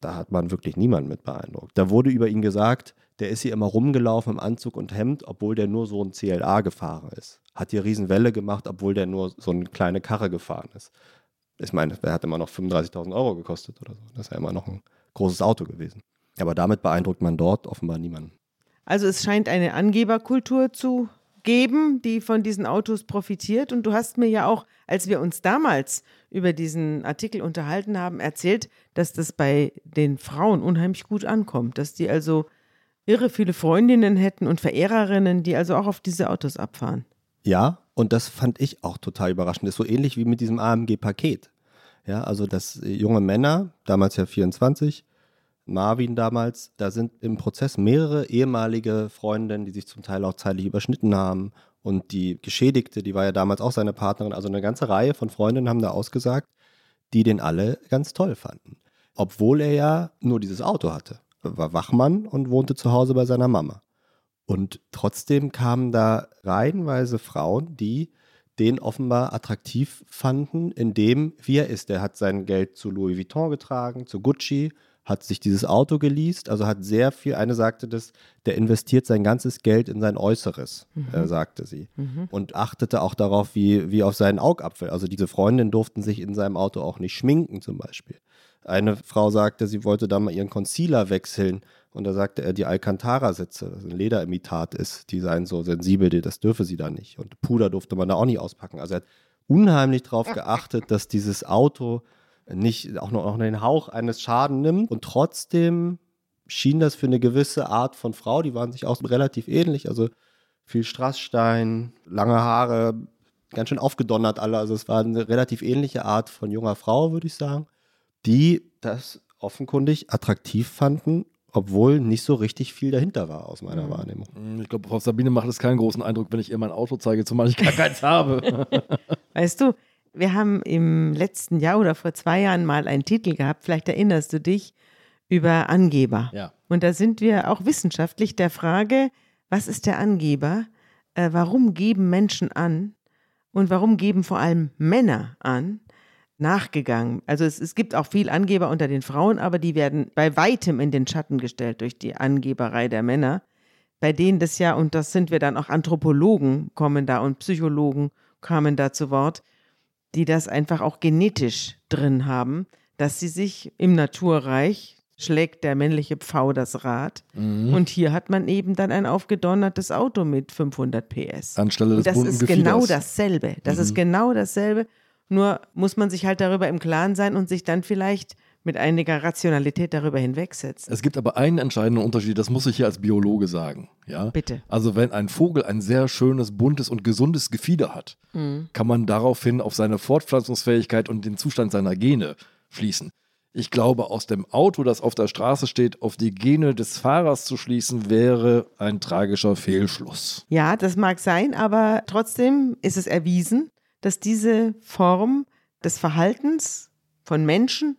Da hat man wirklich niemanden mit beeindruckt. Da wurde über ihn gesagt, der ist hier immer rumgelaufen im Anzug und Hemd, obwohl der nur so ein CLA gefahren ist. Hat hier Riesenwelle gemacht, obwohl der nur so eine kleine Karre gefahren ist. Ich meine, der hat immer noch 35.000 Euro gekostet oder so. Das ist ja immer noch ein großes Auto gewesen. Aber damit beeindruckt man dort offenbar niemanden. Also es scheint eine Angeberkultur zu geben, die von diesen Autos profitiert. Und du hast mir ja auch, als wir uns damals über diesen Artikel unterhalten haben, erzählt, dass das bei den Frauen unheimlich gut ankommt, dass die also irre viele Freundinnen hätten und Verehrerinnen, die also auch auf diese Autos abfahren. Ja, und das fand ich auch total überraschend. Das ist so ähnlich wie mit diesem AMG-Paket. Ja, also dass junge Männer, damals ja 24, Marvin damals, da sind im Prozess mehrere ehemalige Freundinnen, die sich zum Teil auch zeitlich überschnitten haben. Und die Geschädigte, die war ja damals auch seine Partnerin, also eine ganze Reihe von Freundinnen haben da ausgesagt, die den alle ganz toll fanden. Obwohl er ja nur dieses Auto hatte. War Wachmann und wohnte zu Hause bei seiner Mama. Und trotzdem kamen da reihenweise Frauen, die den offenbar attraktiv fanden, in dem, wie er ist. Er hat sein Geld zu Louis Vuitton getragen, zu Gucci, hat sich dieses Auto geleast, also hat sehr viel, eine sagte das, der investiert sein ganzes Geld in sein Äußeres, mhm. äh, sagte sie. Mhm. Und achtete auch darauf, wie, wie auf seinen Augapfel. Also diese Freundinnen durften sich in seinem Auto auch nicht schminken zum Beispiel. Eine Frau sagte, sie wollte da mal ihren Concealer wechseln und da sagte er, die Alcantara-Sitze, das ein Lederimitat ist, die seien so sensibel, das dürfe sie da nicht. Und Puder durfte man da auch nicht auspacken. Also er hat unheimlich darauf geachtet, dass dieses Auto nicht auch noch einen Hauch eines Schaden nimmt. Und trotzdem schien das für eine gewisse Art von Frau, die waren sich auch relativ ähnlich, also viel Strassstein, lange Haare, ganz schön aufgedonnert alle. Also es war eine relativ ähnliche Art von junger Frau, würde ich sagen, die das offenkundig attraktiv fanden, obwohl nicht so richtig viel dahinter war aus meiner mhm. Wahrnehmung. Ich glaube, Frau Sabine macht es keinen großen Eindruck, wenn ich ihr mein Auto zeige, zumal ich gar keins habe. Weißt du, wir haben im letzten Jahr oder vor zwei Jahren mal einen Titel gehabt, vielleicht erinnerst du dich, über Angeber. Ja. Und da sind wir auch wissenschaftlich der Frage, was ist der Angeber? Äh, warum geben Menschen an? Und warum geben vor allem Männer an? Nachgegangen. Also es, es gibt auch viel Angeber unter den Frauen, aber die werden bei weitem in den Schatten gestellt durch die Angeberei der Männer. Bei denen das ja, und das sind wir dann auch Anthropologen kommen da und Psychologen kamen da zu Wort, die das einfach auch genetisch drin haben, dass sie sich im Naturreich schlägt der männliche Pfau das Rad. Mhm. Und hier hat man eben dann ein aufgedonnertes Auto mit 500 PS. Anstelle des das ist Gefieders. genau dasselbe. Das mhm. ist genau dasselbe. Nur muss man sich halt darüber im Klaren sein und sich dann vielleicht mit einiger Rationalität darüber hinwegsetzen. Es gibt aber einen entscheidenden Unterschied, das muss ich hier als Biologe sagen. Ja? Bitte. Also wenn ein Vogel ein sehr schönes, buntes und gesundes Gefieder hat, mhm. kann man daraufhin auf seine Fortpflanzungsfähigkeit und den Zustand seiner Gene schließen. Ich glaube, aus dem Auto, das auf der Straße steht, auf die Gene des Fahrers zu schließen, wäre ein tragischer Fehlschluss. Ja, das mag sein, aber trotzdem ist es erwiesen, dass diese Form des Verhaltens von Menschen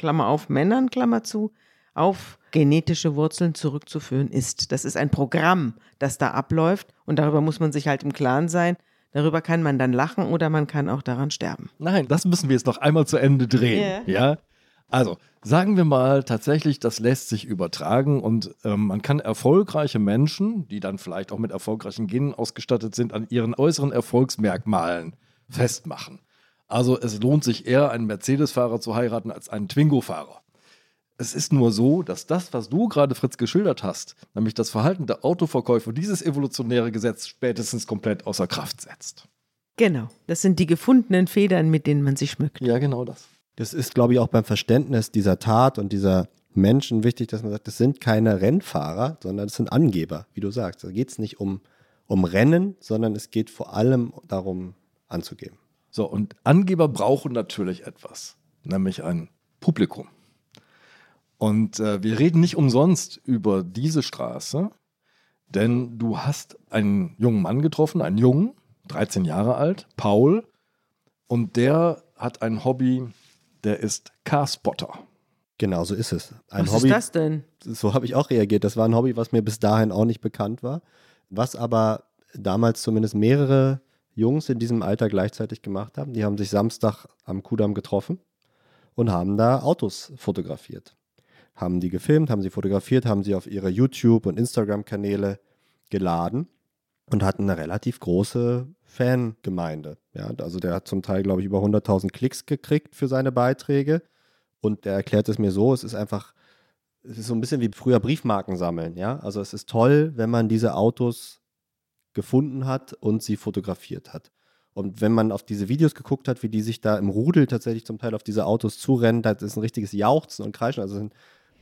Klammer auf Männern, Klammer zu, auf genetische Wurzeln zurückzuführen ist. Das ist ein Programm, das da abläuft und darüber muss man sich halt im Klaren sein. Darüber kann man dann lachen oder man kann auch daran sterben. Nein, das müssen wir jetzt noch einmal zu Ende drehen. Yeah. Ja? Also, sagen wir mal tatsächlich, das lässt sich übertragen und ähm, man kann erfolgreiche Menschen, die dann vielleicht auch mit erfolgreichen Genen ausgestattet sind, an ihren äußeren Erfolgsmerkmalen festmachen. Also es lohnt sich eher, einen Mercedes-Fahrer zu heiraten als einen Twingo-Fahrer. Es ist nur so, dass das, was du gerade, Fritz, geschildert hast, nämlich das Verhalten der Autoverkäufer, dieses evolutionäre Gesetz spätestens komplett außer Kraft setzt. Genau, das sind die gefundenen Federn, mit denen man sich schmückt. Ja, genau das. Das ist, glaube ich, auch beim Verständnis dieser Tat und dieser Menschen wichtig, dass man sagt, das sind keine Rennfahrer, sondern das sind Angeber, wie du sagst. Da geht es nicht um, um Rennen, sondern es geht vor allem darum, anzugeben. So, und Angeber brauchen natürlich etwas, nämlich ein Publikum. Und äh, wir reden nicht umsonst über diese Straße, denn du hast einen jungen Mann getroffen, einen Jungen, 13 Jahre alt, Paul, und der hat ein Hobby, der ist Carspotter. Genau, so ist es. Ein was Hobby, ist das denn? So habe ich auch reagiert. Das war ein Hobby, was mir bis dahin auch nicht bekannt war, was aber damals zumindest mehrere Jungs in diesem Alter gleichzeitig gemacht haben. Die haben sich Samstag am Kudamm getroffen und haben da Autos fotografiert. haben die gefilmt, haben sie fotografiert, haben sie auf ihre YouTube- und Instagram-Kanäle geladen und hatten eine relativ große Fangemeinde. Ja, also der hat zum Teil, glaube ich, über 100.000 Klicks gekriegt für seine Beiträge und der erklärt es mir so, es ist einfach, es ist so ein bisschen wie früher Briefmarken sammeln. Ja, also es ist toll, wenn man diese Autos gefunden hat und sie fotografiert hat. Und wenn man auf diese Videos geguckt hat, wie die sich da im Rudel tatsächlich zum Teil auf diese Autos zurennen, das ist ein richtiges Jauchzen und Kreischen. Also sind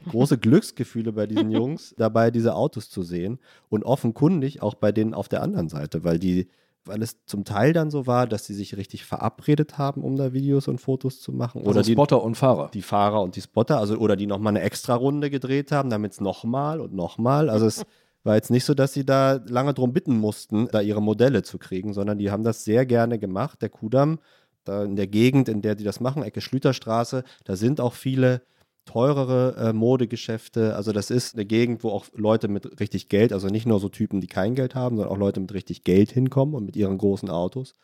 große Glücksgefühle bei diesen Jungs dabei, diese Autos zu sehen. Und offenkundig auch bei denen auf der anderen Seite, weil die, weil es zum Teil dann so war, dass sie sich richtig verabredet haben, um da Videos und Fotos zu machen. Also Oder die, Spotter und Fahrer. die Fahrer und die Spotter, also oder die nochmal eine extra Runde gedreht haben, damit es nochmal und nochmal. Also es war jetzt nicht so, dass sie da lange drum bitten mussten, da ihre Modelle zu kriegen, sondern die haben das sehr gerne gemacht. Der Kudamm, da in der Gegend, in der die das machen, Ecke Schlüterstraße, da sind auch viele teurere äh, Modegeschäfte. Also das ist eine Gegend, wo auch Leute mit richtig Geld, also nicht nur so Typen, die kein Geld haben, sondern auch Leute mit richtig Geld hinkommen und mit ihren großen Autos.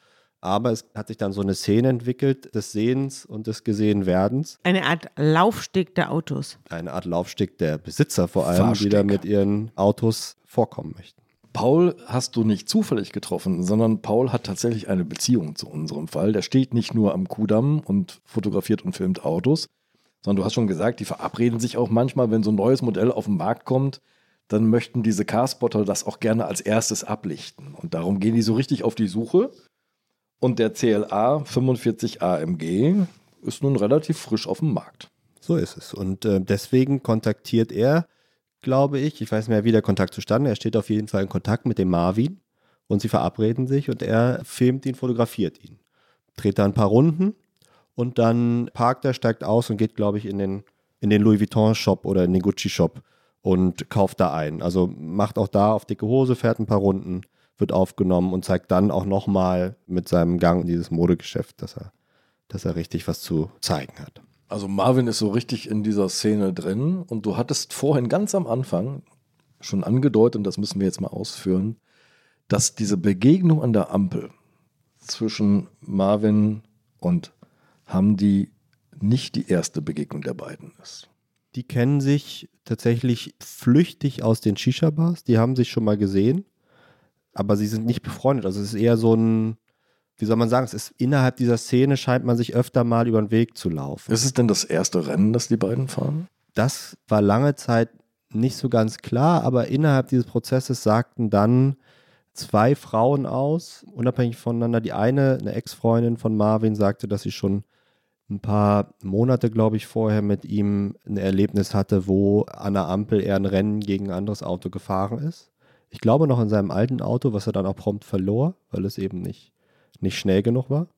Aber es hat sich dann so eine Szene entwickelt des Sehens und des Gesehenwerdens. Eine Art Laufsteg der Autos. Eine Art Laufsteg der Besitzer vor allem, die Fahrsteg. da mit ihren Autos vorkommen möchten. Paul hast du nicht zufällig getroffen, sondern Paul hat tatsächlich eine Beziehung zu unserem Fall. Der steht nicht nur am Kudamm und fotografiert und filmt Autos, sondern du hast schon gesagt, die verabreden sich auch manchmal, wenn so ein neues Modell auf den Markt kommt, dann möchten diese Carspotter das auch gerne als erstes ablichten. Und darum gehen die so richtig auf die Suche. Und der CLA 45 AMG ist nun relativ frisch auf dem Markt. So ist es. Und äh, deswegen kontaktiert er, glaube ich, ich weiß nicht mehr, wie der Kontakt zustande, er steht auf jeden Fall in Kontakt mit dem Marvin und sie verabreden sich und er filmt ihn, fotografiert ihn. Dreht da ein paar Runden und dann parkt er, steigt aus und geht, glaube ich, in den, in den Louis Vuitton Shop oder in den Gucci Shop und kauft da ein. Also macht auch da auf dicke Hose, fährt ein paar Runden, wird aufgenommen und zeigt dann auch nochmal mit seinem Gang in dieses Modegeschäft, dass er, dass er richtig was zu zeigen hat. Also Marvin ist so richtig in dieser Szene drin und du hattest vorhin ganz am Anfang schon angedeutet, und das müssen wir jetzt mal ausführen, dass diese Begegnung an der Ampel zwischen Marvin und Hamdi nicht die erste Begegnung der beiden ist. Die kennen sich tatsächlich flüchtig aus den Shisha-Bars. Die haben sich schon mal gesehen, aber sie sind nicht befreundet. Also es ist eher so ein, wie soll man sagen, es ist innerhalb dieser Szene scheint man sich öfter mal über den Weg zu laufen. Ist es denn das erste Rennen, das die beiden fahren? Das war lange Zeit nicht so ganz klar, aber innerhalb dieses Prozesses sagten dann zwei Frauen aus, unabhängig voneinander. Die eine, eine Ex-Freundin von Marvin, sagte, dass sie schon ein paar Monate, glaube ich, vorher mit ihm ein Erlebnis hatte, wo an der Ampel er ein Rennen gegen ein anderes Auto gefahren ist. Ich glaube noch in seinem alten Auto, was er dann auch prompt verlor, weil es eben nicht, nicht schnell genug war.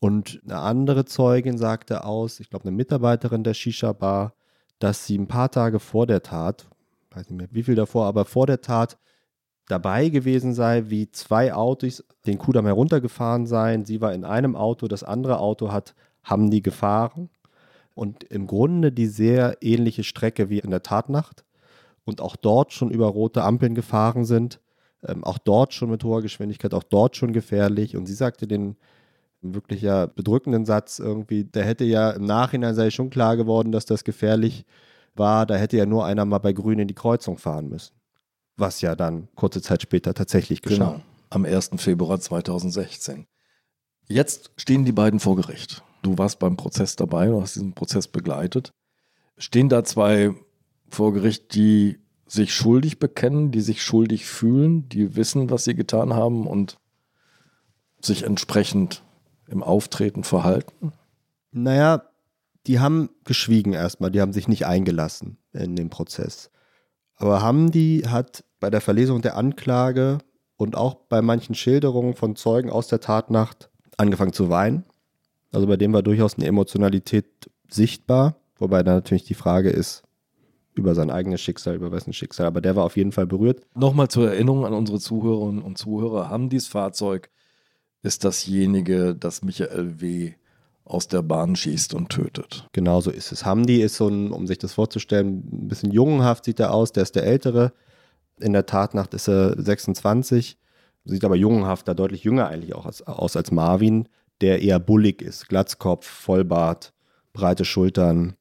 Und eine andere Zeugin sagte aus, ich glaube eine Mitarbeiterin der Shisha-Bar, dass sie ein paar Tage vor der Tat, weiß nicht mehr wie viel davor, aber vor der Tat dabei gewesen sei, wie zwei Autos den Kudamm heruntergefahren seien. Sie war in einem Auto, das andere Auto hat haben die gefahren und im Grunde die sehr ähnliche Strecke wie in der Tatnacht und auch dort schon über rote Ampeln gefahren sind, ähm, auch dort schon mit hoher Geschwindigkeit, auch dort schon gefährlich und sie sagte den wirklich ja bedrückenden Satz irgendwie, da hätte ja im Nachhinein sei schon klar geworden, dass das gefährlich war, da hätte ja nur einer mal bei Grün in die Kreuzung fahren müssen. Was ja dann kurze Zeit später tatsächlich geschah. Genau, am 1. Februar 2016. Jetzt stehen die beiden vor Gericht. Du warst beim Prozess dabei, du hast diesen Prozess begleitet. Stehen da zwei vor Gericht, die sich schuldig bekennen, die sich schuldig fühlen, die wissen, was sie getan haben und sich entsprechend im Auftreten verhalten? Naja, die haben geschwiegen erstmal, die haben sich nicht eingelassen in den Prozess. Aber Hamdi hat bei der Verlesung der Anklage und auch bei manchen Schilderungen von Zeugen aus der Tatnacht angefangen zu weinen. Also bei dem war durchaus eine Emotionalität sichtbar, wobei da natürlich die Frage ist, über sein eigenes Schicksal, über wessen Schicksal, aber der war auf jeden Fall berührt. Nochmal zur Erinnerung an unsere Zuhörerinnen und Zuhörer. Hamdis Fahrzeug ist dasjenige, das Michael W. aus der Bahn schießt und tötet. Genauso ist es. Hamdi ist so ein, um sich das vorzustellen, ein bisschen jungenhaft sieht er aus, der ist der Ältere. In der Tatnacht ist er 26, sieht aber jungenhafter, deutlich jünger eigentlich auch aus, aus als Marvin, der eher bullig ist. Glatzkopf, Vollbart, breite Schultern.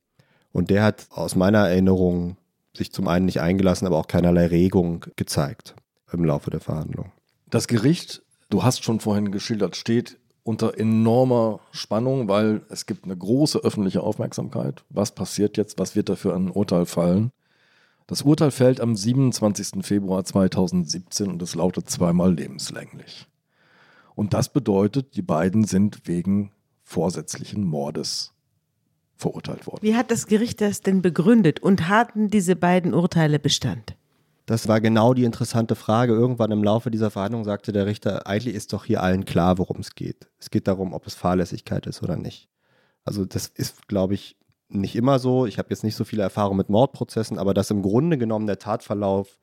Und der hat aus meiner Erinnerung sich zum einen nicht eingelassen, aber auch keinerlei Regung gezeigt im Laufe der Verhandlung. Das Gericht, du hast schon vorhin geschildert, steht unter enormer Spannung, weil es gibt eine große öffentliche Aufmerksamkeit. Was passiert jetzt? Was wird da für ein Urteil fallen? Das Urteil fällt am 27. Februar 2017 und es lautet zweimal lebenslänglich. Und das bedeutet, die beiden sind wegen vorsätzlichen Mordes verurteilt worden. Wie hat das Gericht das denn begründet und hatten diese beiden Urteile Bestand? Das war genau die interessante Frage. Irgendwann im Laufe dieser Verhandlung sagte der Richter, eigentlich ist doch hier allen klar, worum es geht. Es geht darum, ob es Fahrlässigkeit ist oder nicht. Also das ist, glaube ich, nicht immer so. Ich habe jetzt nicht so viele Erfahrung mit Mordprozessen, aber dass im Grunde genommen der Tatverlauf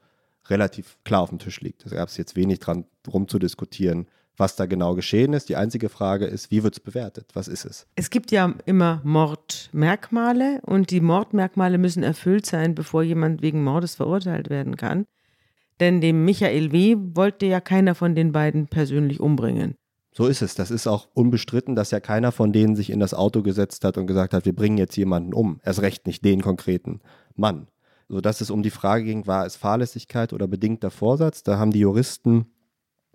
relativ klar auf dem Tisch liegt. Da gab es jetzt wenig dran rumzudiskutieren, was da genau geschehen ist. Die einzige Frage ist, wie wird es bewertet? Was ist es? Es gibt ja immer Mordmerkmale und die Mordmerkmale müssen erfüllt sein, bevor jemand wegen Mordes verurteilt werden kann. Denn dem Michael W. wollte ja keiner von den beiden persönlich umbringen. So ist es. Das ist auch unbestritten, dass ja keiner von denen sich in das Auto gesetzt hat und gesagt hat, wir bringen jetzt jemanden um. Erst recht nicht den konkreten Mann. Sodass es um die Frage ging, war es Fahrlässigkeit oder bedingter Vorsatz? Da haben die Juristen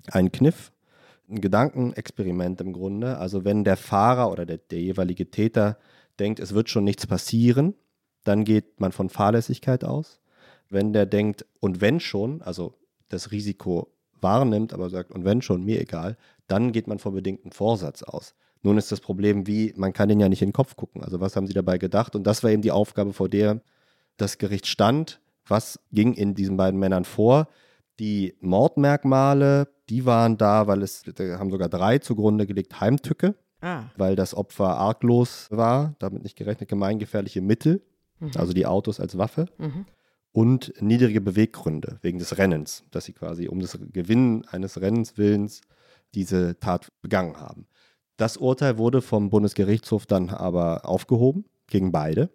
einen Kniff, ein Gedankenexperiment im Grunde. Also wenn der Fahrer oder der, der jeweilige Täter denkt, es wird schon nichts passieren, dann geht man von Fahrlässigkeit aus. Wenn der denkt, und wenn schon, also das Risiko wahrnimmt, aber sagt, und wenn schon, mir egal, dann geht man vom bedingten Vorsatz aus. Nun ist das Problem, wie, man kann den ja nicht in den Kopf gucken. Also was haben sie dabei gedacht? Und das war eben die Aufgabe, vor der das Gericht stand. Was ging in diesen beiden Männern vor? Die Mordmerkmale, die waren da, weil es, da haben sogar drei zugrunde gelegt, Heimtücke, Ah. weil das Opfer arglos war, damit nicht gerechnet gemeingefährliche Mittel, also die Autos als Waffe Mhm. und niedrige Beweggründe wegen des Rennens, dass sie quasi um das Gewinnen eines Rennens willens diese Tat begangen haben. Das Urteil wurde vom Bundesgerichtshof dann aber aufgehoben gegen beide,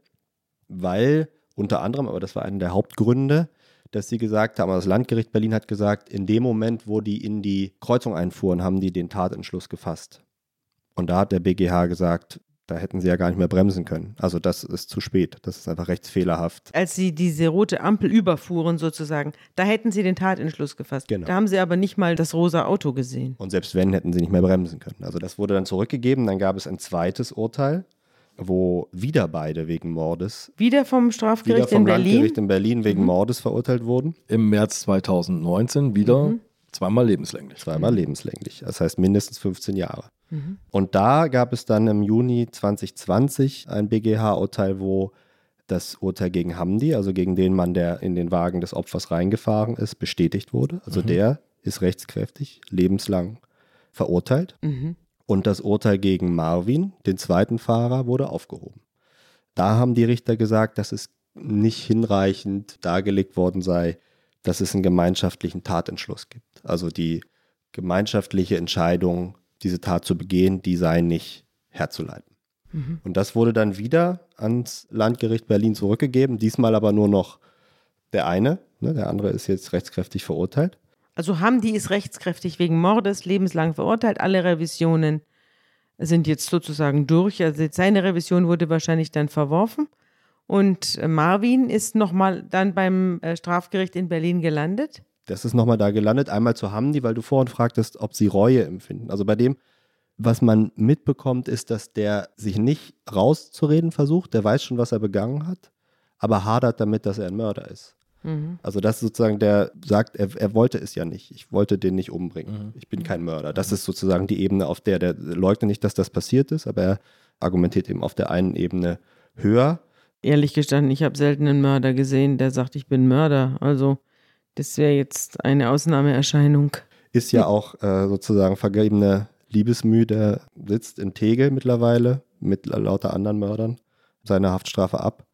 weil unter anderem, aber das war einer der Hauptgründe, dass sie gesagt haben, also das Landgericht Berlin hat gesagt, in dem Moment, wo die in die Kreuzung einfuhren, haben die den Tatentschluss gefasst. Und da hat der BGH gesagt, da hätten sie ja gar nicht mehr bremsen können. Also das ist zu spät. Das ist einfach rechtsfehlerhaft. Als sie diese rote Ampel überfuhren sozusagen, da hätten sie den Tatentschluss gefasst. Genau. Da haben sie aber nicht mal das rosa Auto gesehen. Und selbst wenn, hätten sie nicht mehr bremsen können. Also das wurde dann zurückgegeben. Dann gab es ein zweites Urteil, wo wieder beide wegen Mordes, Wieder vom wieder Strafgericht vom in Berlin. Landgericht in Berlin wegen Mordes verurteilt wurden. Im März 2019 wieder zweimal lebenslänglich. Zweimal lebenslänglich. Das heißt mindestens 15 Jahre. Mhm. Und da gab es dann im Juni 2020 ein BGH-Urteil, wo das Urteil gegen Hamdi, also gegen den Mann, der in den Wagen des Opfers reingefahren ist, bestätigt wurde. Also der ist rechtskräftig, lebenslang verurteilt. Mhm. Und das Urteil gegen Marvin, den zweiten Fahrer, wurde aufgehoben. Da haben die Richter gesagt, dass es nicht hinreichend dargelegt worden sei, dass es einen gemeinschaftlichen Tatentschluss gibt. Also die gemeinschaftliche Entscheidung, diese Tat zu begehen, die sei nicht herzuleiten. Und das wurde dann wieder ans Landgericht Berlin zurückgegeben, diesmal aber nur noch der eine, ne, der andere ist jetzt rechtskräftig verurteilt. Also Hamdi ist rechtskräftig wegen Mordes lebenslang verurteilt. Alle Revisionen sind jetzt sozusagen durch. Also seine Revision wurde wahrscheinlich dann verworfen. Und äh, Marvin ist nochmal dann beim äh, Strafgericht in Berlin gelandet. Das ist nochmal da gelandet. Einmal zu Hamdi, weil du vorhin fragtest, ob sie Reue empfinden. Also bei dem, was man mitbekommt, ist, dass der sich nicht rauszureden versucht. Der weiß schon, was er begangen hat, aber hadert damit, dass er ein Mörder ist. Also das ist sozusagen, der sagt, er, er wollte es ja nicht. Ich wollte den nicht umbringen. Ich bin kein Mörder. Das ist sozusagen die Ebene, auf der der leugnet nicht, dass das passiert ist, aber er argumentiert eben auf der einen Ebene höher. Ehrlich gestanden, ich habe selten einen Mörder gesehen, der sagt, ich bin Mörder. Also das wäre jetzt eine Ausnahmeerscheinung. Ist ja auch äh, sozusagen vergebene Liebesmüh, der sitzt in Tegel mittlerweile mit lauter anderen Mördern seine Haftstrafe ab.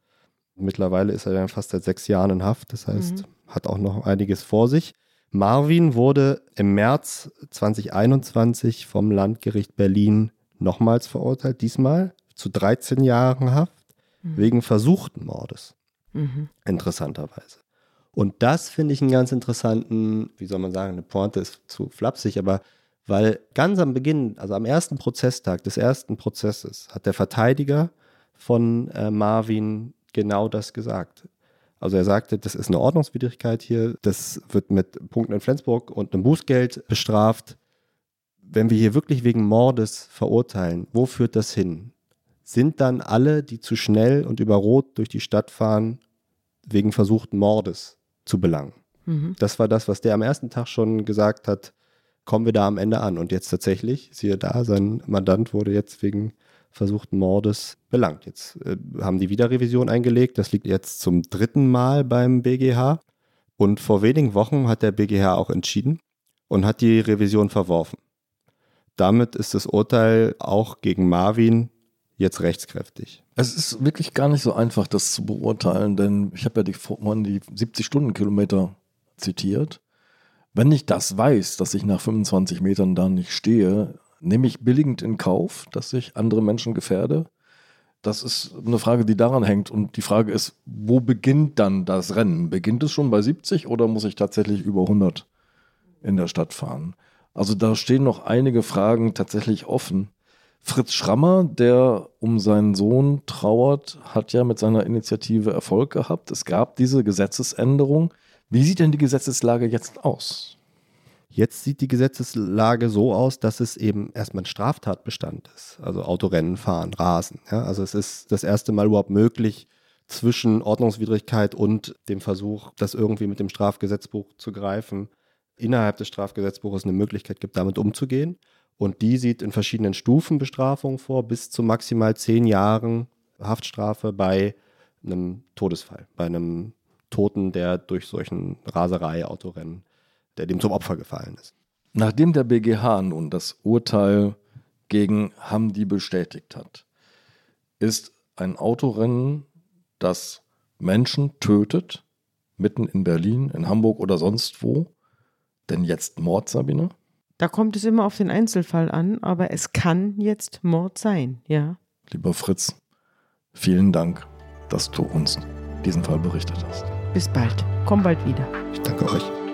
Mittlerweile ist er dann fast seit sechs Jahren in Haft, das heißt, hat auch noch einiges vor sich. Marvin wurde im März 2021 vom Landgericht Berlin nochmals verurteilt, diesmal zu 13 Jahren Haft wegen versuchten Mordes. Mhm. Interessanterweise. Und das finde ich einen ganz interessanten, wie soll man sagen, eine Pointe ist zu flapsig, aber weil ganz am Beginn, also am ersten Prozesstag des ersten Prozesses, hat der Verteidiger von äh, Marvin genau das gesagt. Also er sagte, das ist eine Ordnungswidrigkeit hier, das wird mit Punkten in Flensburg und einem Bußgeld bestraft. Wenn wir hier wirklich wegen Mordes verurteilen, wo führt das hin? Sind dann alle, die zu schnell und über Rot durch die Stadt fahren, wegen versuchten Mordes zu belangen? Mhm. Das war das, was der am ersten Tag schon gesagt hat, kommen wir da am Ende an. Und jetzt tatsächlich, siehe da, sein Mandant wurde jetzt wegen versuchten Mordes belangt. Jetzt äh, haben die Wiederrevision eingelegt. Das liegt jetzt zum dritten Mal beim BGH. Und vor wenigen Wochen hat der BGH auch entschieden und hat die Revision verworfen. Damit ist das Urteil auch gegen Marvin jetzt rechtskräftig. Es ist wirklich gar nicht so einfach, das zu beurteilen, denn ich habe ja die, die 70 Stundenkilometer zitiert. Wenn ich das weiß, dass ich nach 25 Metern da nicht stehe, nehme ich billigend in Kauf, dass ich andere Menschen gefährde? Das ist eine Frage, die daran hängt. Und die Frage ist, wo beginnt dann das Rennen? Beginnt es schon bei 70 oder muss ich tatsächlich über 100 in der Stadt fahren? Also da stehen noch einige Fragen tatsächlich offen. Fritz Schrammer, der um seinen Sohn trauert, hat ja mit seiner Initiative Erfolg gehabt. Es gab diese Gesetzesänderung. Wie sieht denn die Gesetzeslage jetzt aus? Jetzt sieht die Gesetzeslage so aus, dass es eben erstmal ein Straftatbestand ist. Also Autorennen fahren, Rasen. Ja? Also es ist das erste Mal überhaupt möglich, zwischen Ordnungswidrigkeit und dem Versuch, das irgendwie mit dem Strafgesetzbuch zu greifen, innerhalb des Strafgesetzbuches eine Möglichkeit gibt, damit umzugehen. Und die sieht in verschiedenen Stufen Bestrafungen vor, bis zu maximal zehn Jahren Haftstrafe bei einem Todesfall, bei einem Toten, der durch solchen Raserei-Autorennen der dem zum Opfer gefallen ist. Nachdem der BGH nun das Urteil gegen Hamdi bestätigt hat, ist ein Autorennen, das Menschen tötet, mitten in Berlin, in Hamburg oder sonst wo, denn jetzt Mord, Sabine? Da kommt es immer auf den Einzelfall an, aber es kann jetzt Mord sein, ja. Lieber Fritz, vielen Dank, dass du uns diesen Fall berichtet hast. Bis bald. Komm bald wieder. Ich danke euch.